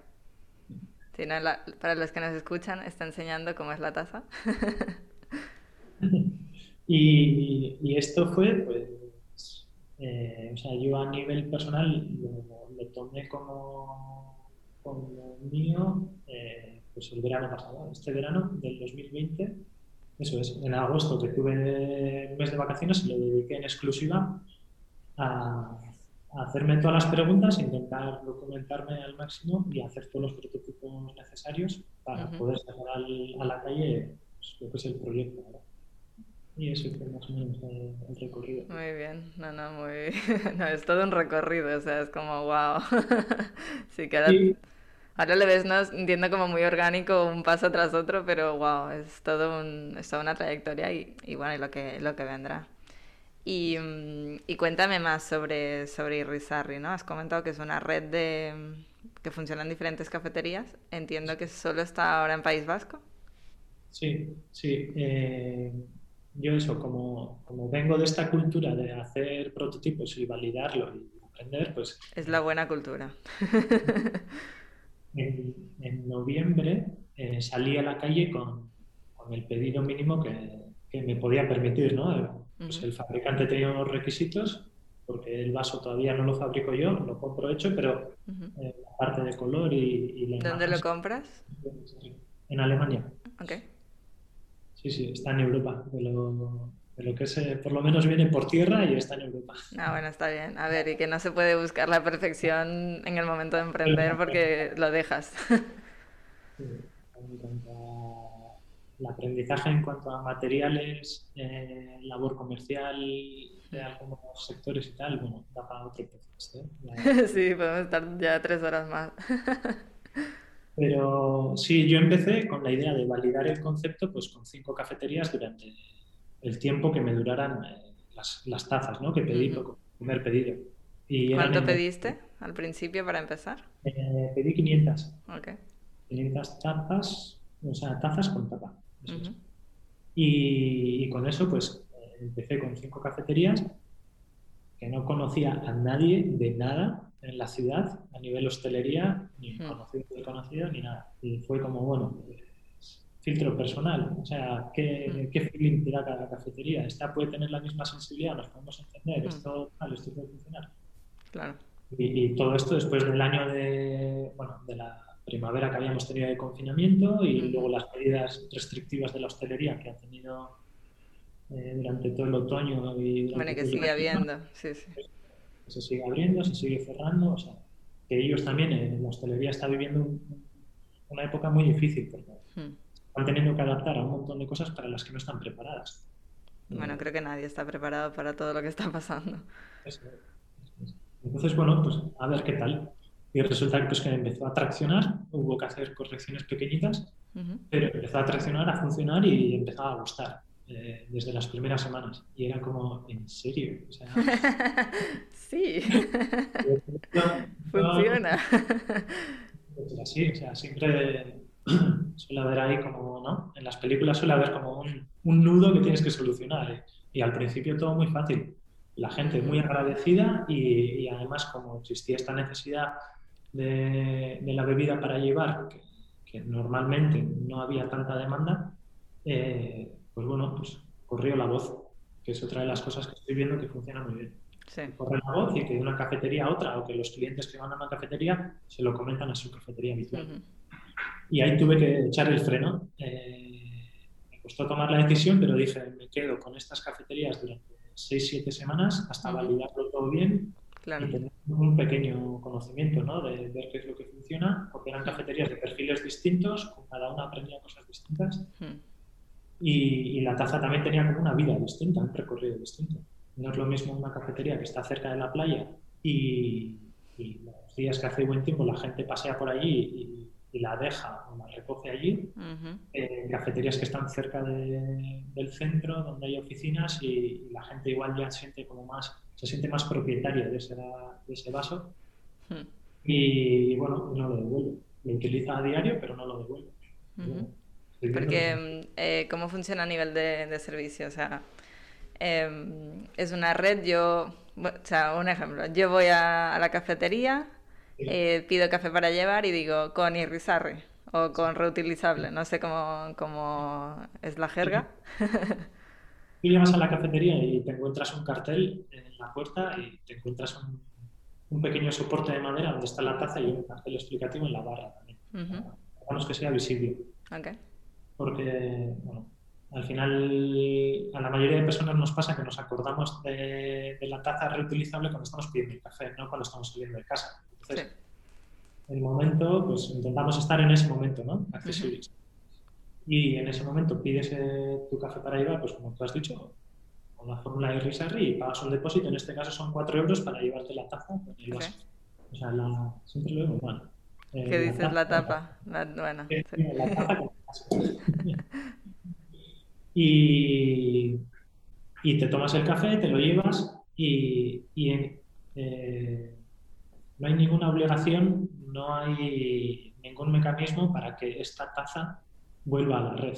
para los que nos escuchan, está enseñando cómo es la taza. y, esto fue, pues, eh, o sea, yo a nivel personal lo, tomé como, como mío. Eh, pues el verano pasado, este verano del 2020, eso es, en agosto que tuve un mes de vacaciones, lo dediqué en exclusiva a, hacerme todas las preguntas, intentar documentarme al máximo y hacer todos los prototipos necesarios para poder sacar a la calle pues, lo que es el proyecto. Y eso fue más o menos el, recorrido. Muy bien, no, no, muy... no, es todo un recorrido, o sea, es como, wow. sí, queda... Ahora le ves, no entiendo como muy orgánico, un paso tras otro, pero wow, es todo un, es toda una trayectoria y, y bueno, y lo que, lo que vendrá. Y, mm, y, cuéntame más sobre, sobre Irrizarri, ¿no? Has comentado que es una red de que funciona en diferentes cafeterías. Entiendo que solo está ahora en País Vasco. Sí, sí. Eh, yo eso, como, como vengo de esta cultura de hacer prototipos y validarlo y aprender, pues... Es la buena cultura. en, noviembre eh, salí a la calle con, con el pedido mínimo que, que, me podía permitir, ¿no? Pues el fabricante tenía unos requisitos, porque el vaso todavía no lo fabrico yo, lo compro hecho, pero eh, la parte de color y, la ¿Dónde lo compras? En Alemania. Ok. Sí, sí, está en Europa. De lo, lo que es, por lo menos viene por tierra y está en Europa. Ah, bueno, está bien. A ver, y que no se puede buscar la perfección en el momento de emprender porque lo dejas. Sí, el aprendizaje en cuanto a materiales, eh, labor comercial de algunos sectores y tal, bueno, da para otro proceso. ¿eh? sí, podemos estar ya tres horas más. Pero sí, yo empecé con la idea de validar el concepto pues con cinco cafeterías durante el tiempo que me duraran eh, las, las, tazas ¿no? que pedí uh primer pedido. Y ¿Cuánto pediste al principio para empezar? Eh, pedí 500. Okay. 500 tazas, o sea, tazas con tapa. y, y, con eso, pues, empecé con cinco cafeterías que no conocía a nadie de nada en la ciudad, a nivel hostelería, ni conocido ni conocido, ni nada. Y fue como, bueno, filtro personal, o sea, ¿qué, qué feeling te da cada cafetería. Esta puede tener la misma sensibilidad, nos podemos entender, esto, tal, esto puede funcionar. Claro. Y, todo esto después del año de, bueno, de la primavera que habíamos tenido de confinamiento y luego las medidas restrictivas de la hostelería que ha tenido eh, durante todo el otoño. Y bueno, que sigue habiendo, sí, sí. Se sigue abriendo, se sigue cerrando, o sea, que ellos también, eh, la hostelería está viviendo una época muy difícil porque están teniendo que adaptar a un montón de cosas para las que no están preparadas. Bueno, creo que nadie está preparado para todo lo que está pasando. Entonces, bueno, pues a ver qué tal. Y resulta pues, que empezó a traccionar, hubo que hacer correcciones pequeñitas, pero empezó a traccionar, a funcionar y empezó a gustar eh, desde las primeras semanas. Y era como, ¿en serio? O sea, sí, funciona. Sí, o sea, siempre suele haber ahí como, ¿no? En las películas suele haber como un, un nudo que tienes que solucionar. ¿eh? Y al principio todo muy fácil. La gente muy agradecida y, y además como existía esta necesidad de, de la bebida para llevar, que, que, normalmente no había tanta demanda, eh, pues bueno, pues corrió la voz, que es otra de las cosas que estoy viendo que funciona muy bien. Sí. Corre la voz y que de una cafetería a otra, o que los clientes que van a una cafetería se lo comentan a su cafetería habitual. Ujú. Y ahí tuve que echar el freno. Eh, me costó tomar la decisión, pero dije, me quedo con estas cafeterías durante 6-7 semanas hasta Ujú. validarlo todo bien Claro. y tener un pequeño conocimiento ¿no? de ver qué es lo que funciona, porque eran cafeterías de perfiles distintos, con cada una aprendía cosas distintas. Y, y la taza también tenía como una vida distinta, un recorrido distinto. No es lo mismo una cafetería que está cerca de la playa y, y los días que hace buen tiempo la gente pasea por allí y, y la deja o la recoge allí, Ujú. eh, cafeterías que están cerca de- del centro, donde hay oficinas y, la gente igual ya siente como más, se siente más propietaria de ese, de ese vaso Mm. y, bueno, no lo devuelve. Lo utiliza a diario, pero no lo devuelve. Estoy viendo Porque, que- mm, eh, ¿cómo funciona a nivel de, de servicio? O sea, em, es una red, yo, o sea, un ejemplo, yo voy a, a la cafetería, eh, pido café para llevar y digo con irrisarre o con reutilizable, no sé cómo, cómo es la jerga. Tú llegas a la cafetería y te encuentras un cartel en la puerta y te encuentras un, un pequeño soporte de madera donde está la taza y un cartel explicativo en la barra también. Ujú. Hagamos que sea visible. Ok. Porque, bueno, al final a la mayoría de personas nos pasa que nos acordamos de, de la taza reutilizable cuando estamos pidiendo el café, no cuando estamos saliendo de casa. Sí. Entonces, el momento, pues intentamos estar en ese momento, ¿no? Accesibles. Y en ese momento pides eh, tu café para llevar, pues como tú has dicho, con la fórmula de Risarri y pagas un depósito. En este caso son 4 euros para llevarte la taza. O sea, la, siempre lo digo mal. Eh, ¿Qué dices la tapa? La- bueno, eh, sí. la vaso. y, y te tomas el café, te lo llevas y, y, eh, no hay ninguna obligación, no hay ningún mecanismo para que esta taza vuelva a la red.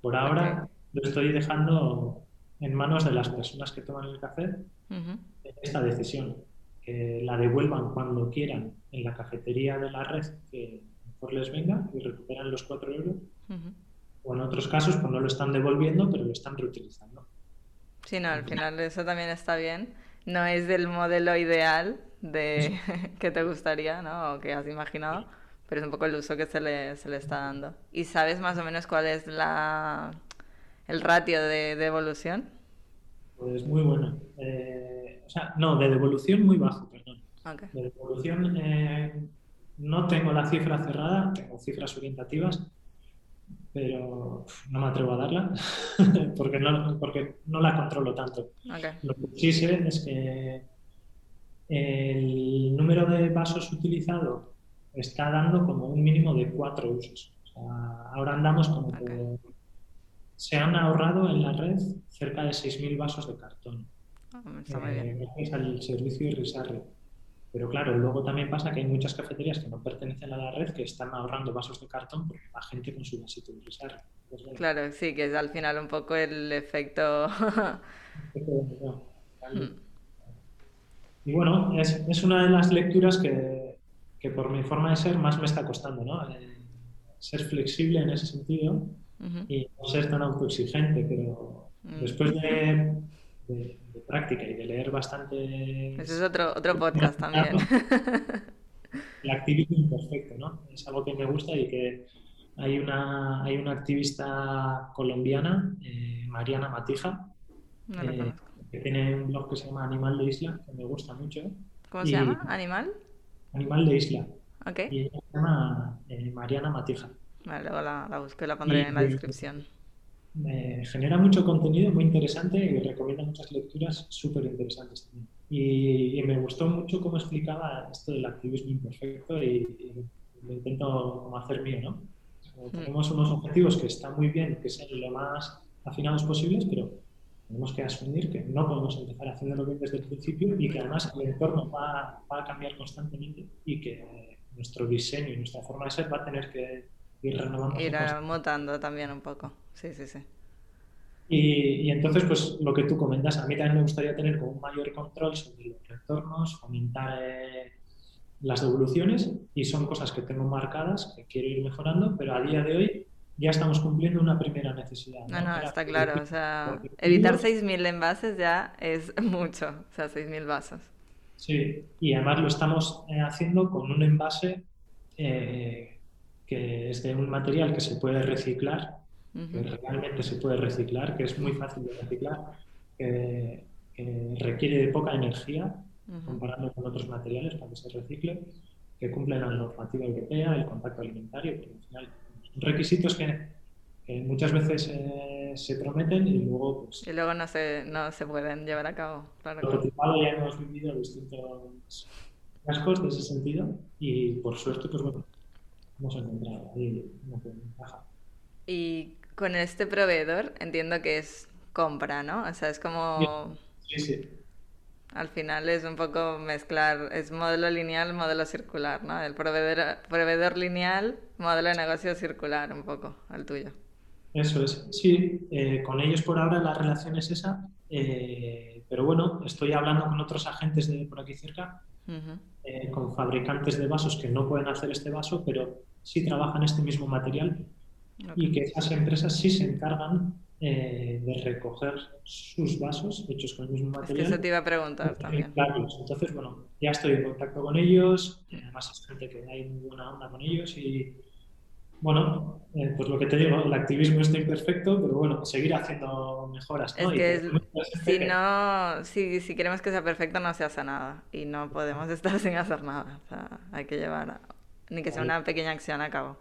Por ahora lo estoy dejando en manos de las personas que toman el café Ujú. esta decisión, que la devuelvan cuando quieran en la cafetería de la red que mejor les venga y recuperan los 4 euros, o en otros casos pues no lo están devolviendo pero lo están reutilizando. Sí, no, al final eso también está bien. No es del modelo ideal de que te gustaría, ¿no? O que has imaginado, pero es un poco el uso que se le, se le está dando. ¿Y sabes más o menos cuál es la, el ratio de, de evolución? Pues muy bueno. Eh, o sea, no, de devolución muy bajo, perdón. Ok. De devolución eh, no tengo la cifra cerrada, tengo cifras orientativas, pero no me atrevo a darla porque no, porque no la controlo tanto. Lo que sí sé es que el número de vasos utilizado está dando como un mínimo de cuatro usos. O sea, ahora andamos como Ok. que se han ahorrado en la red cerca de 6.000 vasos de cartón Ah, Está muy bien. eh, gracias al servicio. Pero claro, luego también pasa que hay muchas cafeterías que no pertenecen a la red que están ahorrando vasos de cartón porque la gente con su vasito de Irisarri. Pues, bueno, Claro, sí, que es al final un poco el efecto... Mm. Y bueno, es, es una de las lecturas que, que por mi forma de ser más me está costando, ¿no? Eh, ser flexible en ese sentido Y no ser tan autoexigente, pero Mm. después de, de- de práctica y de leer bastante... Ese es otro, otro podcast también. El activismo imperfecto, ¿no? Es algo que me gusta y que hay una, hay una activista colombiana, eh, Mariana Matija, No eh, que tiene un blog que se llama Animal de Isla, que me gusta mucho. ¿Cómo se llama? ¿Animal? Animal de Isla. Ok. Y ella se llama eh, Mariana Matija. Vale, luego la, la busco y la pondré Y- en la descripción. Eh, genera mucho contenido muy interesante y recomienda muchas lecturas súper interesantes también. Y, y me gustó mucho cómo explicaba esto del activismo imperfecto y, y lo intento como hacer mío, ¿no? Como tenemos unos objetivos que están muy bien, que sean lo más afinados posibles, pero tenemos que asumir que no podemos empezar haciéndolo bien desde el principio y que además el entorno va, va a cambiar constantemente y que nuestro diseño y nuestra forma de ser va a tener que ir renovándose Ir mutando también un poco. Sí, sí, sí. Y, y entonces, pues lo que tú comentas, a mí también me gustaría tener como un mayor control sobre los retornos, fomentar eh, las devoluciones y son cosas que tengo marcadas, que quiero ir mejorando, pero a día de hoy ya estamos cumpliendo una primera necesidad. No, no, está claro. O sea, evitar 6.000 envases ya es mucho. O sea, 6.000 vasos. Sí, y además lo estamos eh, haciendo con un envase eh, que es de un material que se puede reciclar, que realmente se puede reciclar, que es muy fácil de reciclar, que, requiere de poca energía comparando con otros materiales para que se recicle, que cumplen la normativa europea, el contacto alimentario, que al final requisitos que, muchas veces eh, se prometen y luego pues, y luego no se, no se pueden llevar a cabo. Claro. ya hemos vivido distintos cascos de ese sentido y por suerte pues bueno hemos encontrado ahí una ventaja. Y con este proveedor entiendo que es compra, ¿no? O sea, es como... Sí, sí. Al final es un poco mezclar, es modelo lineal, modelo circular, ¿no? El proveedor, proveedor lineal, modelo de negocio circular, un poco, al tuyo. Eso es, sí, eh, con ellos por ahora la relación es esa, eh, pero bueno, estoy hablando con otros agentes de por aquí cerca, eh, con fabricantes de vasos que no pueden hacer este vaso, pero sí trabajan este mismo material y que esas empresas sí se encargan eh, de recoger sus vasos hechos con el mismo material. Es que eso te iba a preguntar también. Entonces, bueno, ya estoy en contacto con ellos, además es gente que hay muy buena onda con ellos y, bueno, eh, pues lo que te digo, el activismo está imperfecto, pero bueno, seguir haciendo mejoras. Es que si no, si, si, queremos que sea perfecto no se hace nada y no podemos estar sin hacer nada. O sea, hay que llevar, ni que sea una pequeña acción a cabo.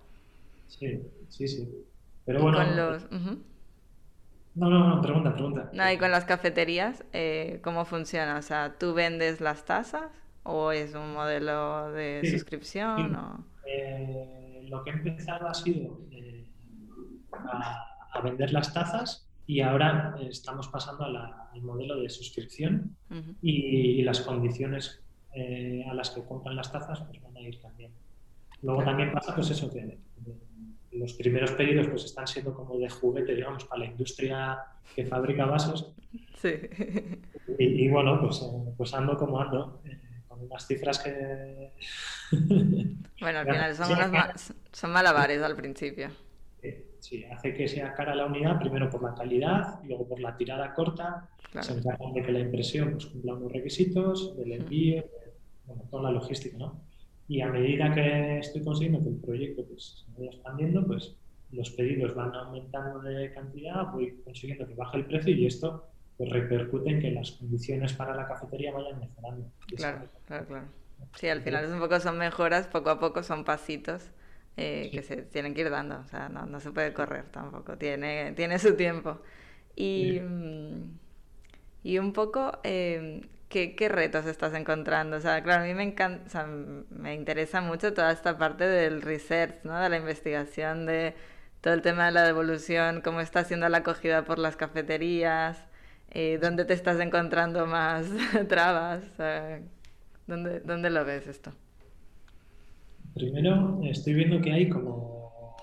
Sí, sí, sí. Pero bueno. Con los... No, no, no, pregunta, pregunta. No, y con las cafeterías, eh, ¿cómo funciona? O sea, ¿tú vendes las tazas o es un modelo de suscripción? Eh, lo que he empezado ha sido eh, a, vender las tazas y ahora estamos pasando al modelo de suscripción y, las condiciones a las que compran las tazas pues van a ir también. Luego también pasa pues eso que los primeros pedidos pues están siendo como de juguete, digamos, para la industria que fabrica vasos. Sí. Y, bueno, pues, eh, pues ando como ando, eh, con unas cifras que... bueno, al final son, son malabares al principio. Sí, hace que sea cara la unidad, primero por la calidad, luego por la tirada corta, se encargan de que la impresión pues, cumpla unos requisitos, del envío, bueno, toda la logística, ¿no? Y a medida que estoy consiguiendo que el proyecto pues, se vaya expandiendo, pues los pedidos van aumentando de cantidad, voy consiguiendo que baje el precio y esto pues, repercute en que las condiciones para la cafetería vayan mejorando. Claro, claro, claro. Sí, al final es un poco son mejoras, poco a poco son pasitos eh, que se tienen que ir dando, o sea, no, no, se puede correr tampoco, tiene, tiene su tiempo. Y, mm, y un poco, eh, ¿qué, retos estás encontrando? O sea, claro, a mí me encanta, me interesa mucho toda esta parte del research, ¿no? De la investigación, de todo el tema de la devolución, cómo está siendo la acogida por las cafeterías, eh, dónde te estás encontrando más trabas, ¿dónde, ¿dónde lo ves esto? Primero, estoy viendo que hay como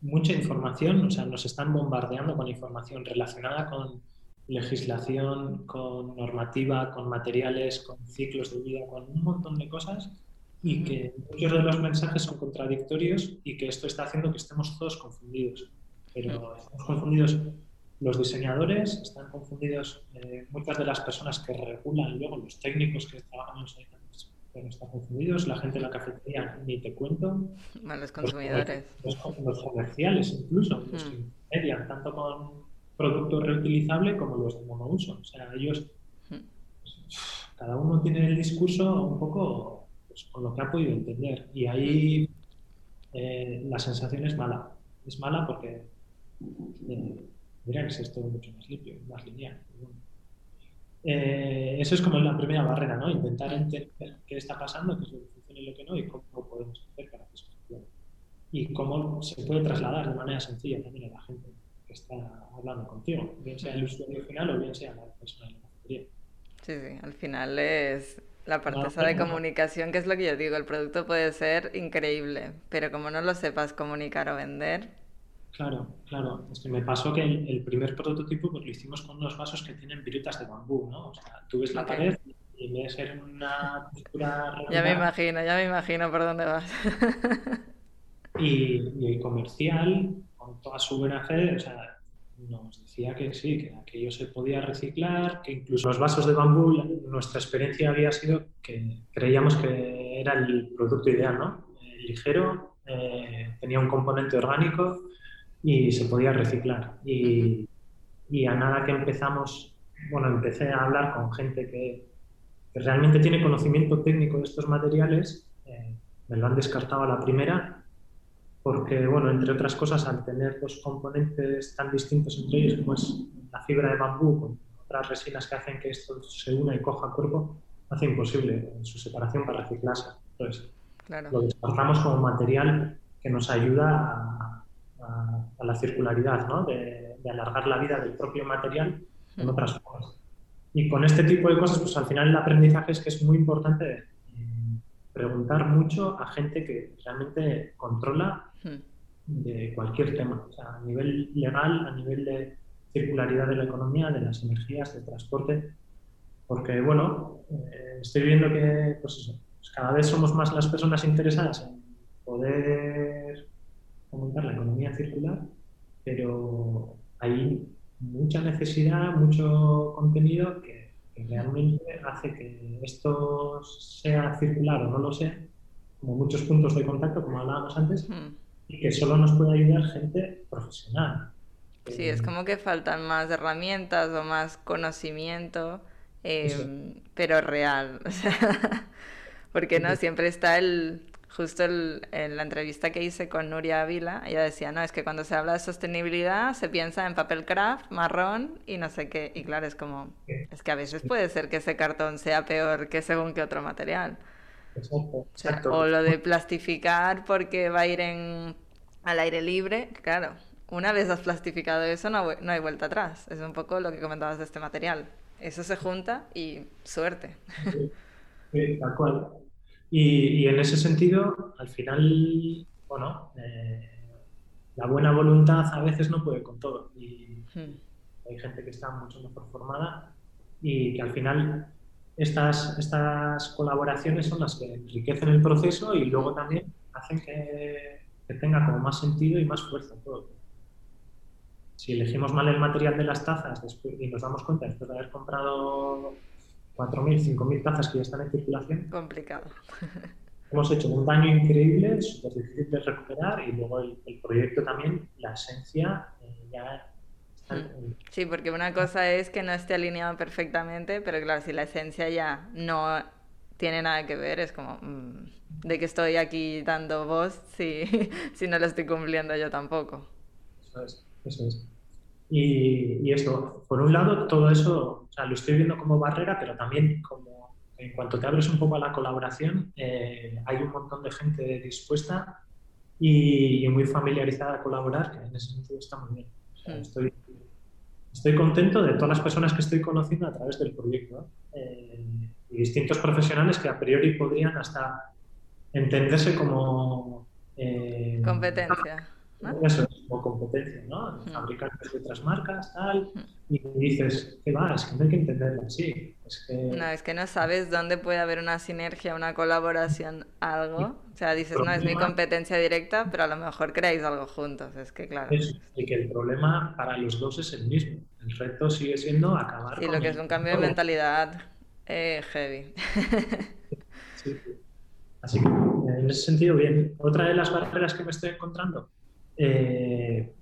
mucha información, o sea, nos están bombardeando con información relacionada con legislación, con normativa, con materiales, con ciclos de vida, con un montón de cosas y que muchos de los mensajes son contradictorios y que esto está haciendo que estemos todos confundidos. Pero estamos confundidos los diseñadores, están confundidos eh, muchas de las personas que regulan, luego los técnicos que trabajan en los pero están confundidos, la gente de la cafetería ni te cuento. los consumidores. Los, comerciales incluso, los que median tanto con producto reutilizable como los de monouso. O sea, ellos, cada uno tiene el discurso un poco pues, con lo que ha podido entender. Y ahí eh, la sensación es mala. Es mala porque eh, tendría que ser todo mucho más limpio, más lineal. Eh, eso es como la primera barrera, ¿no? Intentar entender qué está pasando, qué es lo que funciona y lo que no, y cómo podemos hacer para que eso funcione. Y cómo se puede trasladar de manera sencilla también a la gente que está hablando contigo, bien sea el usuario final o bien sea la persona de la cafetería. Sí, sí, al final es la parte esa de comunicación, que es lo que yo digo, el producto puede ser increíble, pero como no lo sepas comunicar o vender... Claro, claro. Es que me pasó que el, primer prototipo pues, lo hicimos con unos vasos que tienen virutas de bambú, ¿no? O sea, tú ves la pared y en vez de ser una textura... Ya me imagino, ya me imagino por dónde vas. Y, el comercial, con toda su buena fe, o sea, nos decía que sí, que aquello se podía reciclar, que incluso los vasos de bambú, nuestra experiencia había sido que creíamos que era el producto ideal, ¿no? ligero, eh, tenía un componente orgánico y se podía reciclar. Y, y, a nada que empezamos, bueno, empecé a hablar con gente que, que realmente tiene conocimiento técnico de estos materiales, eh, me lo han descartado a la primera porque, bueno, entre otras cosas, al tener dos componentes tan distintos entre ellos, como es la fibra de bambú con otras resinas que hacen que esto se una y coja cuerpo, hace imposible su separación para reciclarse. Entonces, lo descartamos como material que nos ayuda a, la circularidad, ¿no? de, alargar la vida del propio material en otras cosas. Y con este tipo de cosas, pues al final el aprendizaje es que es muy importante preguntar mucho a gente que realmente controla de cualquier tema, o sea, a nivel legal, a nivel de circularidad de la economía, de las energías, del transporte, porque bueno, eh, estoy viendo que pues pues cada vez somos más las personas interesadas en poder fomentar la economía circular, pero hay mucha necesidad, mucho contenido que, realmente hace que esto sea circular o no lo sea, como muchos puntos de contacto, como hablábamos antes, y que solo nos puede ayudar gente profesional. Sí, es como que faltan más herramientas o más conocimiento, em, pero real. Porque no, siempre está el, justo en la entrevista que hice con Nuria Ávila, ella decía, no, es que cuando se habla de sostenibilidad se piensa en papel craft, marrón y no sé qué. Y claro, es como, es que a veces puede ser que ese cartón sea peor que según que otro material. Exacto, O, lo de plastificar porque va a ir en, al aire libre, claro. Una vez has plastificado eso, no, no hay vuelta atrás. Es un poco lo que comentabas de este material. Eso se junta y suerte. Sí, tal cual. Y, en ese sentido, al final, bueno, eh, la buena voluntad a veces no puede con todo. Y hmm. hay gente que está mucho mejor formada y que al final estas, estas colaboraciones son las que enriquecen el proceso y luego también hacen que, que tenga como más sentido y más fuerza todo. Si elegimos mal el material de las tazas después, y nos damos cuenta después de haber comprado 4.000, 5.000 tazas que ya están en circulación. Complicado. Hemos hecho un daño increíble, súper difícil de recuperar y luego el, proyecto también, la esencia eh, ya está... Mm. Sí, porque una cosa es que no esté alineado perfectamente, pero claro, si la esencia ya no tiene nada que ver, es como, mm, ¿de que estoy aquí dando voz si, si no lo estoy cumpliendo yo tampoco? Eso es, eso es. Y, esto, por un lado, todo eso, o sea, lo estoy viendo como barrera, pero también como en cuanto te abres un poco a la colaboración, eh, hay un montón de gente dispuesta y, muy familiarizada a colaborar, que en ese sentido está muy bien. Hmm. estoy, estoy, contento de todas las personas que estoy conociendo a través del proyecto eh, y distintos profesionales que a priori podrían hasta entenderse como... Eh, Competencia eso es como competencia, ¿no? Fabricantes de otras marcas, tal, y dices, ¿qué va? Es que no hay que entenderlo así. Es que... No, es que no sabes dónde puede haber una sinergia, una colaboración, algo. O sea, dices, no, es mi competencia directa, pero a lo mejor creáis algo juntos. Es que, claro. y que el problema para los dos es el mismo. El reto sigue siendo acabar sí, lo que es un cambio de mentalidad eh, heavy. sí, sí. Así que, en ese sentido, bien. Otra de las barreras que me estoy encontrando eh,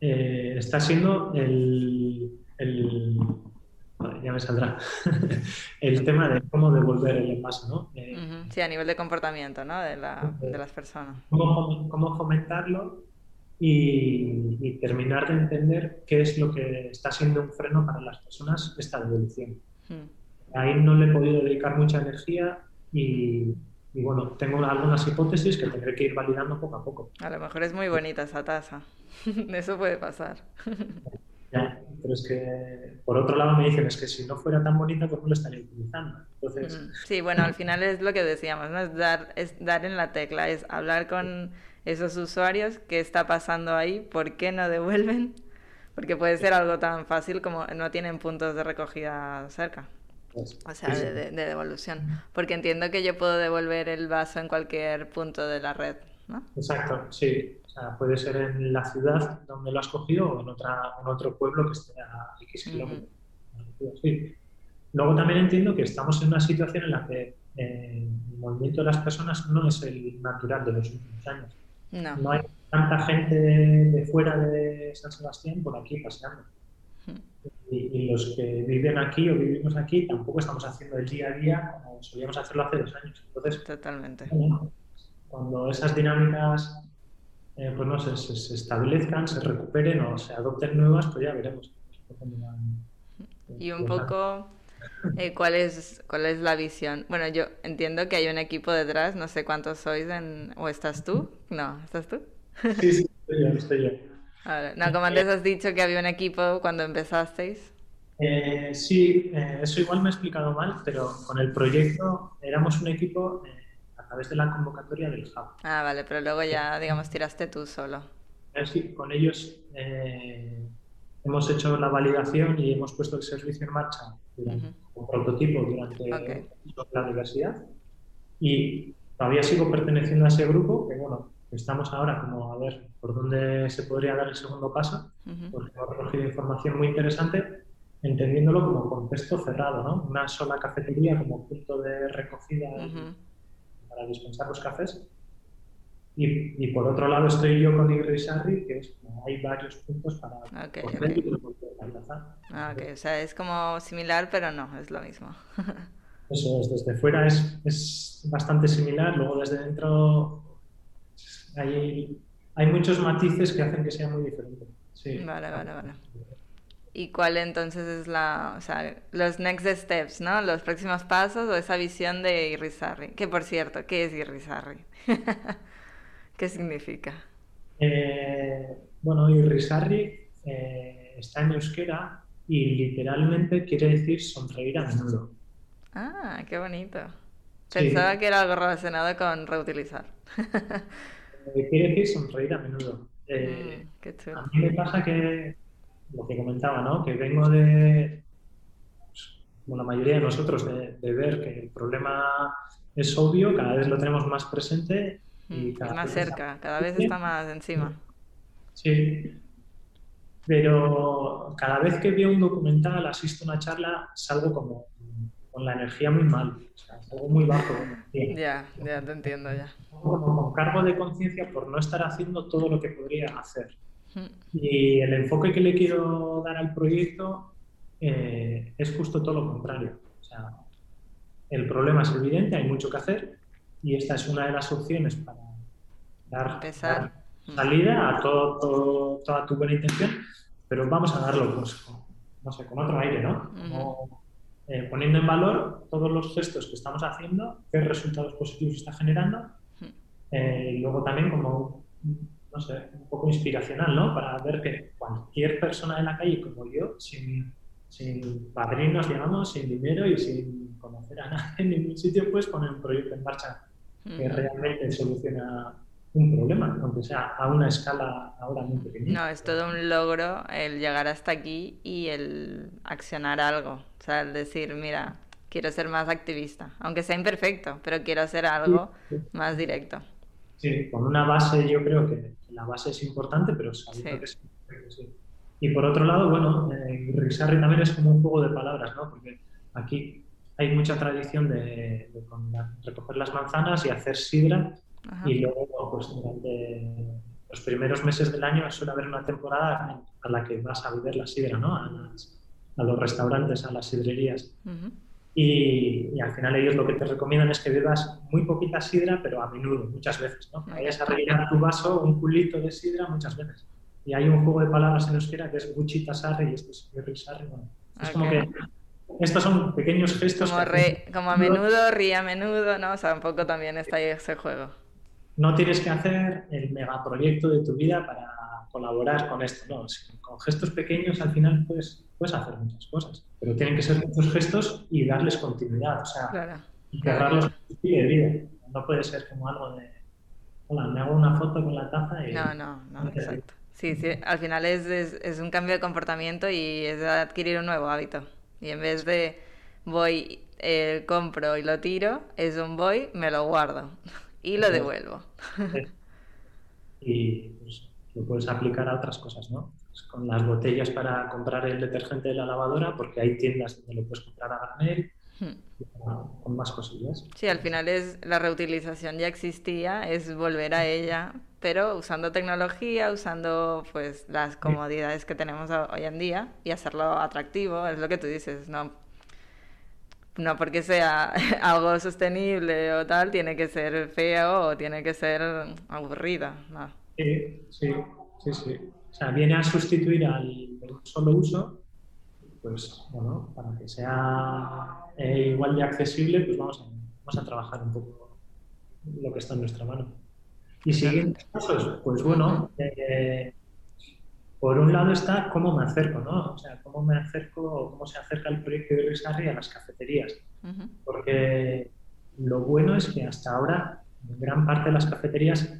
eh, está siendo el, ya me saldrá, el tema de cómo devolver el envase, ¿no? Eh, sí, a nivel de comportamiento, ¿no? De, la, de las personas. Cómo, cómo fomentarlo y, terminar de entender qué es lo que está siendo un freno para las personas esta devolución. Ahí no le he podido dedicar mucha energía y, y bueno, tengo algunas hipótesis que tendré que ir validando poco a poco. A lo mejor es muy bonita esa taza. Eso puede pasar. Ya, pero es que por otro lado me dicen es que si no fuera tan bonita, pues no lo estaría utilizando. Entonces... Sí, bueno, al final es lo que decíamos, ¿no? Es dar, es dar en la tecla, es hablar con esos usuarios, qué está pasando ahí, por qué no devuelven, porque puede ser algo tan fácil como no tienen puntos de recogida cerca. O sea, de, devolución. Porque entiendo que yo puedo devolver el vaso en cualquier punto de la red. ¿no? Exacto, sí. O sea, puede ser en la ciudad donde lo has cogido o en, otra, en otro pueblo que esté a X kilómetros. Sí. Luego también entiendo que estamos en una situación en la que eh, el movimiento de las personas no es el natural de los últimos años. No. No hay tanta gente de fuera de San Sebastián por aquí paseando. Y, y los que viven aquí o vivimos aquí tampoco estamos haciendo el día a día como solíamos hacerlo hace dos años. Entonces, Totalmente. bueno, cuando esas dinámicas eh, pues no se, se establezcan, se recuperen o se adopten nuevas, pues ya veremos. Y un poco, eh, ¿cuál, es, ¿cuál es la visión? Bueno, yo entiendo que hay un equipo detrás, no sé cuántos sois, en... ¿o estás tú? No, ¿estás tú? Sí, sí, estoy yo, estoy yo. No, como antes has dicho que había un equipo cuando empezasteis. Eh, sí, eh, eso igual me he explicado mal, pero con el proyecto éramos un equipo eh, a través de la convocatoria del Hub. Ah, vale, pero luego ya, digamos, tiraste tú solo. Así, con ellos eh, hemos hecho la validación y hemos puesto el servicio en marcha durante, Ujú. como prototipo durante Ok. la universidad y todavía sigo perteneciendo a ese grupo que bueno estamos ahora como a ver por dónde se podría dar el segundo paso porque hemos recogido información muy interesante entendiéndolo como contexto cerrado ¿no? una sola cafetería como punto de recogida para dispensar los cafés. Y, y por otro lado estoy yo con Igrisarri, que es como hay varios puntos para Ok, coger ok. y poder alcanzar. Ah, ok, o sea, es como similar, pero no, es lo mismo. Eso es, desde fuera es, es bastante similar, luego desde dentro hay, hay muchos matices que hacen que sea muy diferente. Sí. Vale, vale, vale. ¿Y cuál entonces es la, o sea, los next steps, ¿no? Los próximos pasos o esa visión de Irizarry? Que por cierto, ¿qué es Irizarry? ¿Qué significa? Eh, bueno, Irrisarri eh, está en euskera y literalmente quiere decir sonreír a menudo. Ah, qué bonito. Sí. Pensaba que era algo relacionado con reutilizar. Eh, quiere decir sonreír a menudo. Eh, Mm, qué. A mí me pasa que, lo que comentaba, ¿no? Que vengo de, pues, como la mayoría de nosotros, de, de ver que el problema es obvio, cada vez lo tenemos más presente y Mm, cada Es más cerca, cada vez está más encima. Sí. Pero cada vez que veo un documental, asisto a una charla, salgo como con la energía muy mal, o sea, salgo muy bajo de. Ya, ya te entiendo ya. Como con cargo de conciencia por no estar haciendo todo lo que podría hacer. Mm, Y el enfoque que le quiero dar al proyecto eh, es justo todo lo contrario. O sea, el problema es evidente, hay mucho que hacer y esta es una de las opciones para dar, dar salida a todo, todo- toda tu buena intención, pero vamos a darlo pues, con, no sé, con otro aire, ¿no? Como, eh, poniendo en valor todos los gestos que estamos haciendo, qué resultados positivos está generando eh, y luego también como, no sé, un poco inspiracional, ¿no? Para ver que cualquier persona de la calle como yo, sin, sin padrinos, digamos, sin dinero y sin conocer a nadie en ningún sitio, pues poner un proyecto en marcha que mm. realmente soluciona un problema, aunque sea a una escala ahora muy pequeña. No, es todo un logro el llegar hasta aquí y el accionar algo. O sea, el decir, mira, quiero ser más activista, aunque sea imperfecto, pero quiero hacer algo más directo. Sí, con una base, yo creo que la base es importante, pero sabiendo Sí. que es imperfecto, sí. Y por otro lado, bueno, eh, Risarri también es como un juego de palabras, ¿no? Porque aquí hay mucha tradición de, de la- recoger las manzanas y hacer sidra, Ajá. y luego, pues durante los primeros meses del año suele haber una temporada a la que vas a beber la sidra, ¿no? A, las- a los restaurantes, a las sidrerías. Ujú. Y, y al final ellos lo que te recomiendan es que bebas muy poquita sidra, pero a menudo, muchas veces, ¿no? Que vayas a rellenar tu vaso un culito de sidra muchas veces. Y hay un juego de palabras en euskera que es Gucci Tasarri y esto es Sarri, bueno, Es como que estos son pequeños gestos Como, re- como a menudo, ríe a menudo, ¿no? O sea, un poco también está ahí ese juego. No tienes que hacer el megaproyecto de tu vida para colaborar con esto, no. Con gestos pequeños al final puedes, puedes hacer muchas cosas, pero tienen que ser muchos gestos y darles continuidad, o sea, Claro. integrarlos en tu estilo de vida. No puede ser como algo de, hola, me hago una foto con la taza y... No, no, no, exacto. Sí, sí, al final es, es, es un cambio de comportamiento y es adquirir un nuevo hábito. Y en vez de voy, eh, compro y lo tiro, es un voy, me lo guardo y lo devuelvo. y pues, lo puedes aplicar a otras cosas, ¿no? Pues con las botellas para comprar el detergente de la lavadora, porque hay tiendas donde lo puedes comprar a granel, hmm. con más cosillas. Sí, al final es la reutilización ya existía, es volver a ella, pero usando tecnología, usando pues las comodidades que tenemos hoy en día y hacerlo atractivo, es lo que tú dices, no no porque sea algo sostenible o tal, tiene que ser feo o tiene que ser aburrida. Sí, sí, sí, sí. O sea, viene a sustituir al solo uso, pues bueno, para que sea eh, igual de accesible, pues vamos a, vamos a trabajar un poco lo que está en nuestra mano. Y siguientes pasos, pues bueno, eh, por un lado está cómo me acerco, ¿no? O sea, cómo me acerco, cómo se acerca el proyecto de Risarri a las cafeterías. Porque lo bueno es que hasta ahora gran parte de las cafeterías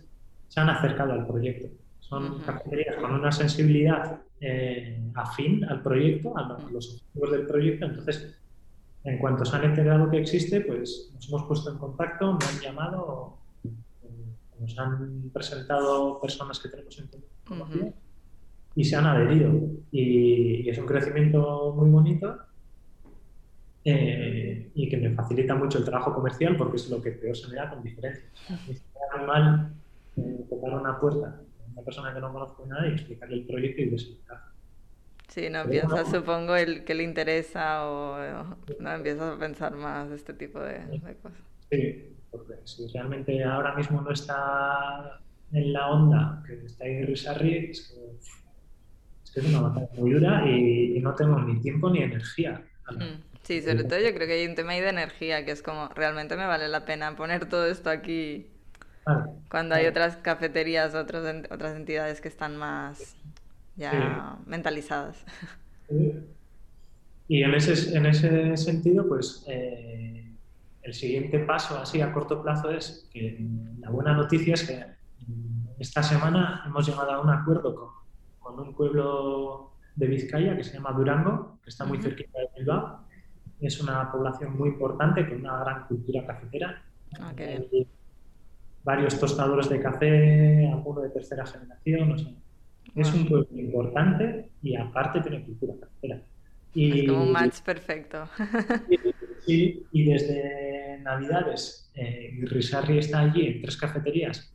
se han acercado al proyecto. Son cafeterías con una sensibilidad eh, afín al proyecto, a los objetivos del proyecto. Entonces, en cuanto se han enterado que existe, pues nos hemos puesto en contacto, me han llamado, eh, nos han presentado personas que tenemos en común y se han adherido. Y, es un crecimiento muy bonito eh, y que me facilita mucho el trabajo comercial porque es lo que peor se me da con diferencia. Es normal eh, tocar una puerta a una persona que no conozco nada y explicarle el proyecto y desexplicar. Sí, no piensas, supongo, el que le interesa o no empiezas a pensar más este tipo de, cosas. Sí, porque si realmente ahora mismo no está en la onda que está ahí Risarri, es que es una batalla muy dura y, no tengo ni tiempo ni energía. Mm, sí, sobre todo yo creo que hay un tema ahí de energía, que es como, realmente me vale la pena poner todo esto aquí cuando hay otras cafeterías, otras otras entidades que están más ya mentalizadas. Y en ese, en ese sentido, pues eh, el siguiente paso así a corto plazo es que la buena noticia es que esta semana hemos llegado a un acuerdo con con un pueblo de Vizcaya que se llama Durango, que está muy cerquita de Bilbao. Es una población muy importante con una gran cultura cafetera. Ah, varios tostadores de café, alguno de tercera generación. es un pueblo importante y aparte tiene cultura cafetera. Y, es como un match perfecto. y, y desde Navidades, eh, Risarri está allí en tres cafeterías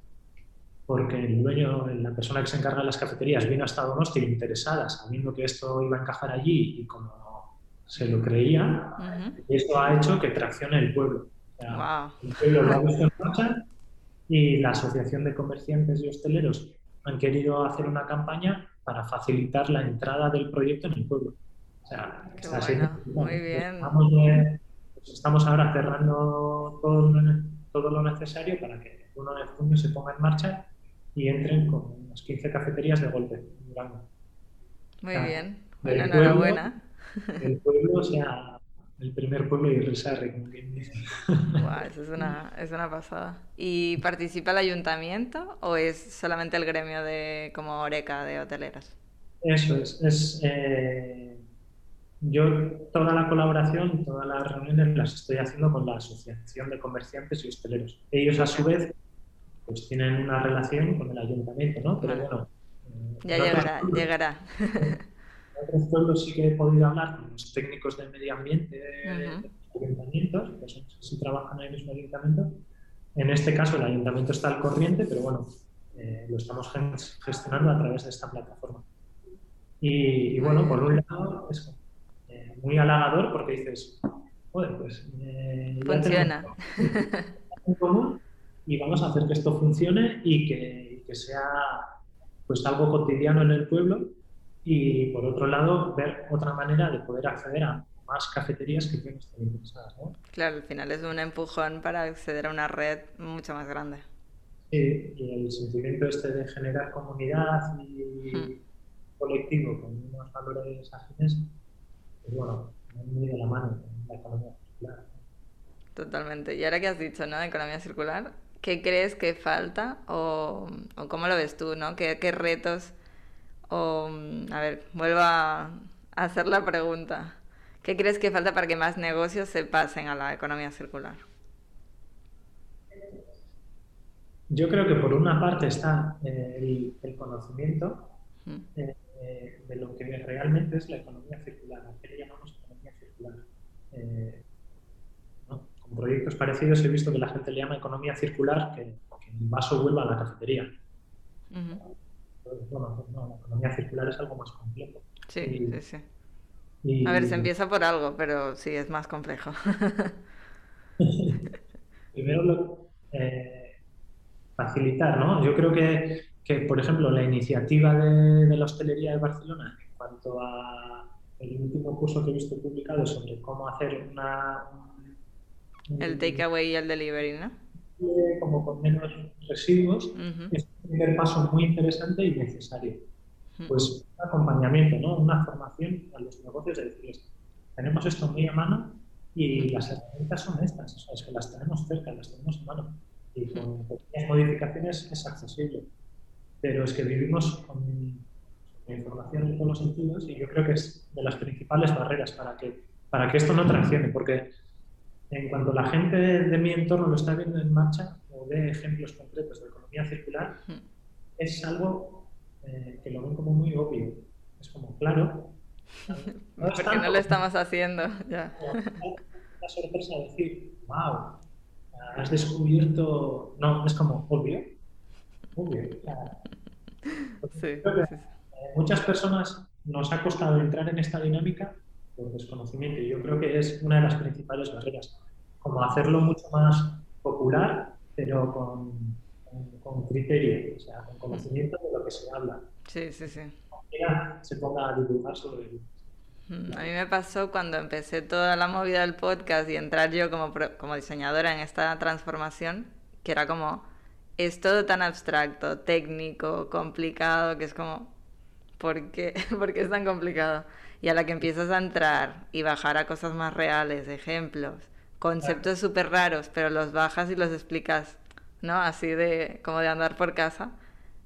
porque el dueño, la persona que se encarga de las cafeterías, vino hasta Donosti interesada, sabiendo que esto iba a encajar allí y como se lo creía, y esto ha hecho que traccione el pueblo. El pueblo lo ha puesto en marcha y la Asociación de Comerciantes y Hosteleros han querido hacer una campaña para facilitar la entrada del proyecto en el pueblo. O sea, está Muy bien. Pues estamos, ahora cerrando todo, todo lo necesario para que el 1 de junio se ponga en marcha y entren con unas 15 cafeterías de golpe Muy bien, bueno, enhorabuena. El pueblo sea el primer pueblo y Risarri, como quien dice. eso es una, es una pasada. ¿Y participa el ayuntamiento o es solamente el gremio de como Oreca de hoteleras? Eso es. es eh, yo toda la colaboración, todas las reuniones las estoy haciendo con la Asociación de Comerciantes y Hosteleros. Ellos a su vez pues tienen una relación con el ayuntamiento, ¿no? Pero bueno. Ya llegará, llegará. En otros pueblos sí que he podido hablar con los técnicos de medio ambiente de, los ayuntamientos, que son, si trabajan en el mismo ayuntamiento. En este caso el ayuntamiento está al corriente, pero bueno, eh, lo estamos gestionando a través de esta plataforma. Y, bueno, por un lado es eh, muy halagador porque dices, joder, pues... Eh, Funciona. En común y vamos a hacer que esto funcione y que, que sea pues algo cotidiano en el pueblo y por otro lado ver otra manera de poder acceder a más cafeterías que pueden estar interesadas. ¿no? Claro, al final es un empujón para acceder a una red mucho más grande. Sí, y el sentimiento este de generar comunidad y hmm. colectivo con unos valores afines, pues bueno, muy de la mano con la economía circular. Totalmente. Y ahora que has dicho, ¿no? De economía circular, ¿qué crees que falta o, cómo lo ves tú, ¿no? ¿Qué, retos? O, a ver, vuelvo a hacer la pregunta. ¿Qué crees que falta para que más negocios se pasen a la economía circular? yo creo que por una parte está eh, el, conocimiento mm. eh, de lo que realmente es la economía circular. ¿A qué le llamamos economía circular? Eh, Proyectos parecidos he visto que la gente le llama economía circular que, que el vaso vuelva a la cafetería. bueno, pues no, la economía circular es algo más complejo. Sí, sí, sí. A ver, se empieza por algo, pero sí, es más complejo. Primero, lo, facilitar, ¿no? Yo creo que, que por ejemplo, la iniciativa de, de, la hostelería de Barcelona en cuanto a el último curso que he visto publicado sobre cómo hacer una... el takeaway y el delivery, ¿no? Como con menos residuos, es un primer paso muy interesante y necesario. Pues un acompañamiento, ¿no? Una formación a los negocios de decirles, tenemos esto muy a mano y las herramientas son estas, o sea, es que las tenemos cerca, las tenemos a mano y con pequeñas modificaciones es accesible. Pero es que vivimos con, información en todos los sentidos y yo creo que es de las principales barreras para que, para que esto no traccione, porque en cuanto la gente de mi entorno lo está viendo en marcha o ve ejemplos concretos de economía circular, es algo eh, que lo ven como muy obvio. Es como, claro. No porque no lo estamos haciendo. Ya. La sorpresa de decir, wow, has descubierto, no, es como obvio, obvio. muchas personas nos ha costado entrar en esta dinámica por desconocimiento y yo creo que es una de las principales barreras, como hacerlo mucho más popular, pero con, con, criterio, o sea, con conocimiento de lo que se habla. Sí, sí, sí. Se ponga a divulgar sobre ello. A mí me pasó cuando empecé toda la movida del podcast y entrar yo como, como diseñadora en esta transformación, que era como, es todo tan abstracto, técnico, complicado, que es como, ¿por qué? ¿Por qué es tan complicado? Y a la que empiezas a entrar y bajar a cosas más reales, ejemplos, conceptos súper raros, pero los bajas y los explicas, ¿no? Así de, como de andar por casa,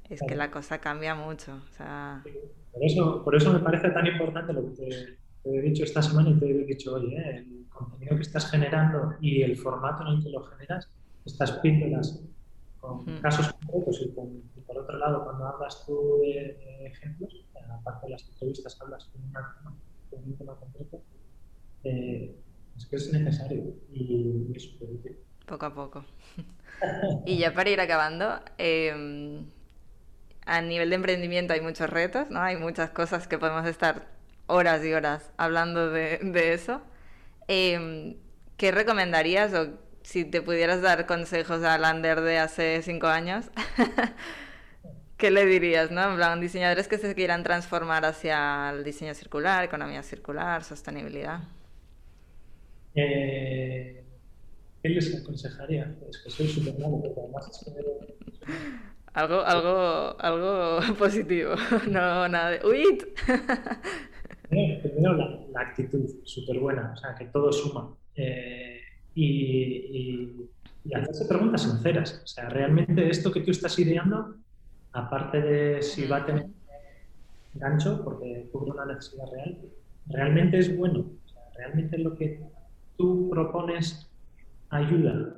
es que la cosa cambia mucho. O sea... Por eso, por eso me parece tan importante lo que te, he dicho esta semana y te he dicho hoy, ¿eh? el contenido que estás generando y el formato en el que lo generas, estas píldoras con casos concretos y, por otro lado, cuando hablas tú de, ejemplos, aparte de las entrevistas, hablas con, un tema concreto, eh, es que es necesario y, es súper útil. Poco a poco. y ya para ir acabando, eh, a nivel de emprendimiento hay muchos retos, ¿no? Hay muchas cosas que podemos estar horas y horas hablando de, eso. Em, ¿Qué recomendarías o si te pudieras dar consejos a Lander de hace cinco años? ¿Qué le dirías, no? En plan, diseñadores que se quieran transformar hacia el diseño circular, economía circular, sostenibilidad. Eh, ¿Qué les aconsejaría? Es que soy súper malo, porque además algo, algo, algo positivo, no nada de ¡Uit! Primero, la, actitud, súper buena, o sea, que todo suma. Eh, y, y, hacerse preguntas sinceras. O sea, realmente esto que tú estás ideando, aparte de si va a tener gancho, porque cubre una necesidad real, realmente es bueno. O sea, realmente lo que tú propones ayuda.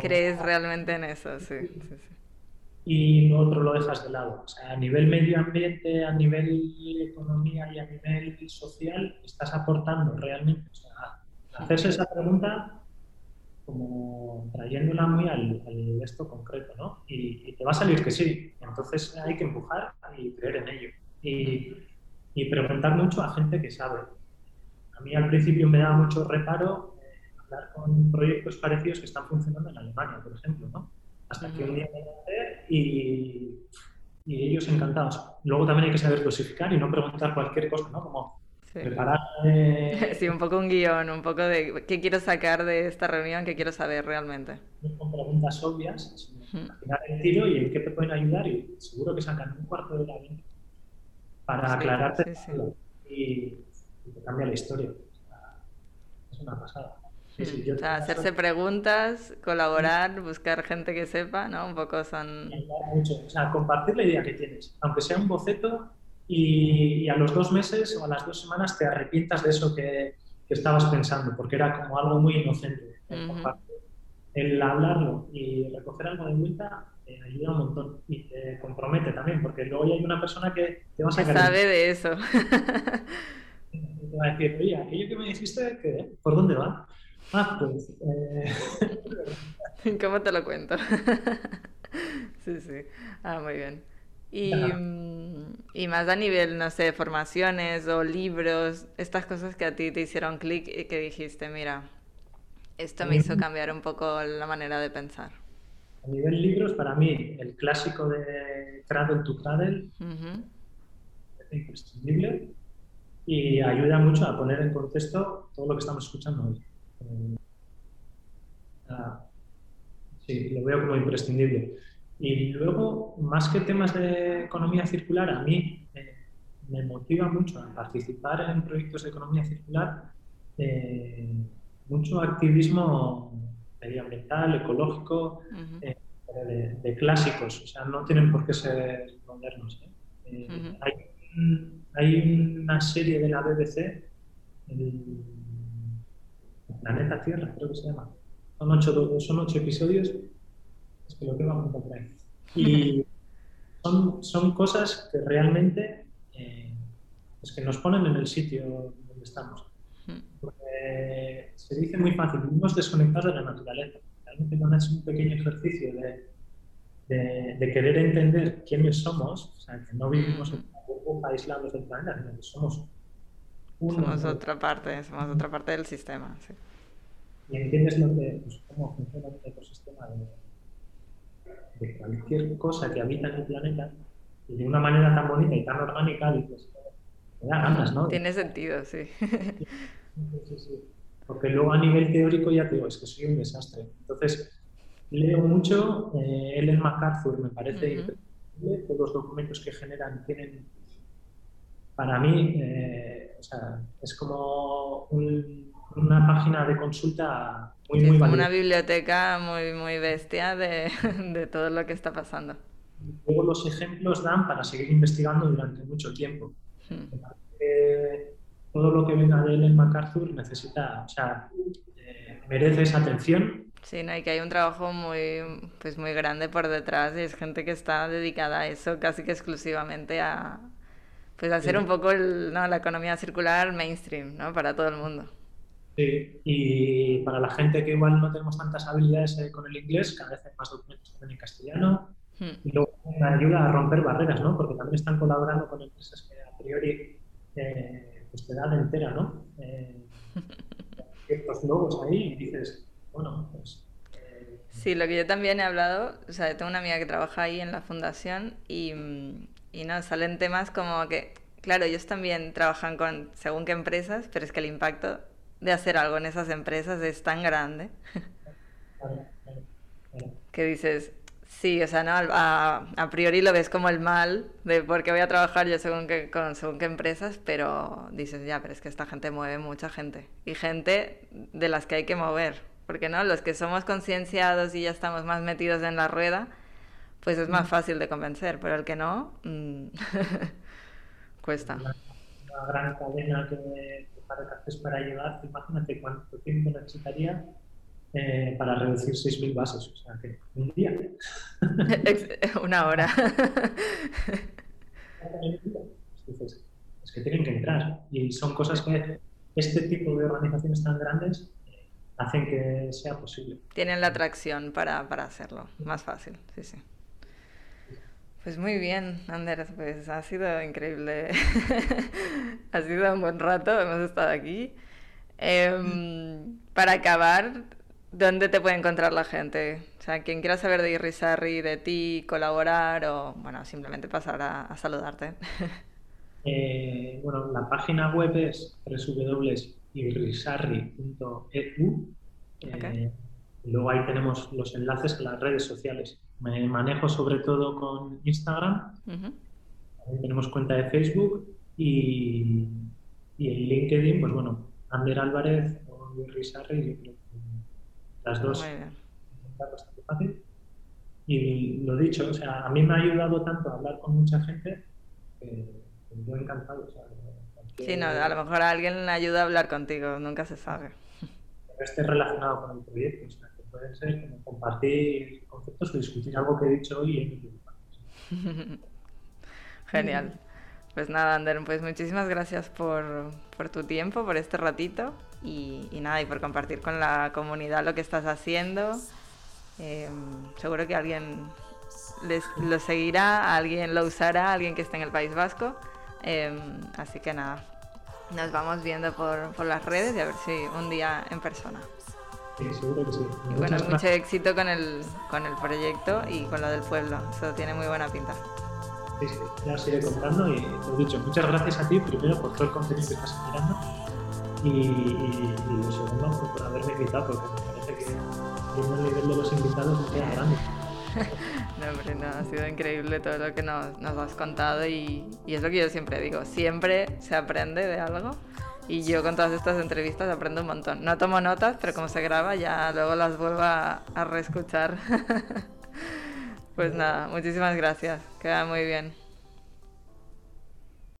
¿Crees realmente en eso? Sí, sí, sí y lo otro lo dejas de lado. O sea, a nivel medio ambiente, a nivel economía y a nivel social, estás aportando realmente. O sea, hacerse esa pregunta como trayéndola muy al, esto concreto, ¿no? Y, te va a salir que sí. Entonces hay que empujar y creer en ello. Y, y preguntar mucho a gente que sabe. A mí al principio me daba mucho reparo eh, hablar con proyectos parecidos que están funcionando en Alemania, por ejemplo, ¿no? hasta que un día me y, y ellos encantados. Luego también hay que saber dosificar y no preguntar cualquier cosa, ¿no? Como preparar... Sí, un poco un guion, un poco de qué quiero sacar de esta reunión, qué quiero saber realmente. Con preguntas obvias, sino al el tiro y en qué te pueden ayudar y seguro que sacan un cuarto de la vida para aclararte y, y, te cambia la historia. Es una pasada. Hacerse preguntas, colaborar, buscar gente que sepa, ¿no? Un poco son... O sea, compartir la idea que tienes, aunque sea un boceto y, a los dos meses o a las dos semanas te arrepientas de eso que, estabas pensando, porque era como algo muy inocente. el hablarlo y recoger algo de vuelta te ayuda un montón y te compromete también, porque luego hay una persona que te va a sacar. sabe de eso. Te va a decir, oye, aquello que me dijiste, ¿qué? ¿por dónde va? Ah, pues. Eh... ¿Cómo te lo cuento? sí, sí. Ah, muy bien. Y, mm, y, más a nivel, no sé, formaciones o libros, estas cosas que a ti te hicieron clic y que dijiste, mira, esto me hizo cambiar un poco la manera de pensar. A nivel libros, para mí, el clásico de Cradle to Cradle es imprescindible y ayuda mucho a poner en contexto todo lo que estamos escuchando hoy. Eh, ah, sí, lo veo como imprescindible. Y luego, más que temas de economía circular, a mí eh, me motiva mucho a participar en proyectos de economía circular, eh, mucho activismo medioambiental, ecológico, eh, de, clásicos, o sea, no tienen por qué ser modernos. hay, hay, una serie de la BBC, el, Planeta Tierra, creo que se llama. Son ocho, son ocho episodios es que lo tengo por ahí. Y son, son cosas que realmente eh, es que nos ponen en el sitio donde estamos. Porque se dice muy fácil, vivimos desconectados de la naturaleza. Realmente cuando es un pequeño ejercicio de, de, querer entender quiénes somos, o sea, que no vivimos en una burbuja aislados del planeta, sino que somos uno. Somos otra parte, somos otra parte del sistema. Sí. Y entiendes lo que, pues, cómo funciona el ecosistema de, de cualquier cosa que habita en el planeta y de una manera tan bonita y tan orgánica, dices, me da ganas, ¿no? Tiene sentido, sí. sí, sí, Porque luego a nivel teórico ya te digo, es que soy un desastre. Entonces, leo mucho, eh, Ellen MacArthur me parece increíble, todos los documentos que generan tienen, para mí, eh, o sea, es como una página de consulta es como una biblioteca muy, muy bestia de, de, todo lo que está pasando. Luego los ejemplos dan para seguir investigando durante mucho tiempo. Hmm. todo lo que venga de Ellen MacArthur necesita, o sea, eh, merece esa atención. Sí, no, y que hay un trabajo muy, pues muy grande por detrás y es gente que está dedicada a eso casi que exclusivamente a, pues hacer un poco el, ¿no? la economía circular mainstream, ¿no? Para todo el mundo. Sí, y para la gente que igual no tenemos tantas habilidades eh, con el inglés, cada vez hay más documentos también en castellano. Hmm. Y luego ayuda a romper barreras, ¿no? Porque también están colaborando con empresas que a priori eh, pues te dan entera, ¿no? Eh, ciertos logos ahí y dices, bueno, pues... Eh, sí, lo que yo también he hablado, o sea, tengo una amiga que trabaja ahí en la fundación y, y no, salen temas como que, claro, ellos también trabajan con según qué empresas, pero es que el impacto de hacer algo en esas empresas es tan grande que dices, sí, o sea, no, a, a, priori lo ves como el mal de por qué voy a trabajar yo según qué, con según qué empresas, pero dices, ya, pero es que esta gente mueve mucha gente y gente de las que hay que mover, porque no, los que somos concienciados y ya estamos más metidos en la rueda, pues es más fácil de convencer, pero el que no, mm, cuesta. Una, gran cadena que para llevar, imagínate cuánto tiempo necesitaría eh, para reducir 6.000 vasos. O sea, que un día. Una hora. es que tienen que entrar. Y son cosas que este tipo de organizaciones tan grandes eh, hacen que sea posible. Tienen la atracción para, para hacerlo. Más fácil, sí, sí. Pues muy bien, Anders, pues ha sido increíble. ha sido un buen rato, hemos estado aquí. Em, para acabar, ¿dónde te puede encontrar la gente? O sea, quien quiera saber de Irrisarri, de ti, colaborar o, bueno, simplemente pasar a, saludarte. Eh, bueno, la página web es www.irrisarri.eu. Eh, luego ahí tenemos los enlaces a las redes sociales. Me manejo sobre todo con Instagram. Tenemos cuenta de Facebook y, y, en LinkedIn, pues bueno, Ander Álvarez o Luis Sarri, yo creo que las dos bastante fácil. Y lo dicho, o sea, a mí me ha ayudado tanto a hablar con mucha gente que, yo encantado. O sea, Sí, no, a lo mejor a alguien le ayuda a hablar contigo, nunca se sabe. Que esté relacionado con el proyecto, o sea, que puede ser como compartir conceptos o discutir algo que he dicho hoy en Genial. Pues nada, Ander, pues muchísimas gracias por, por tu tiempo, por este ratito y, nada, y por compartir con la comunidad lo que estás haciendo. Eh, seguro que alguien lo seguirá, alguien lo usará, alguien que esté en el País Vasco. Eh, así que nada, nos vamos viendo por, por, las redes y a ver si un día en persona. Sí, seguro que sí. Y bueno, mucho éxito con el, con el proyecto y con lo del pueblo. Eso tiene muy buena pinta. Sí, sí, ya os iré contando y lo dicho, muchas gracias a ti primero por todo el contenido que estás generando y, y, y lo segundo por haberme invitado porque me parece que el nivel de los invitados me queda grande. no, hombre, no, ha sido increíble todo lo que nos, nos has contado y, y, es lo que yo siempre digo, siempre se aprende de algo y yo con todas estas entrevistas aprendo un montón. No tomo notas, pero como se graba ya luego las vuelvo a, reescuchar. Pues nada, muchísimas gracias. Queda muy bien.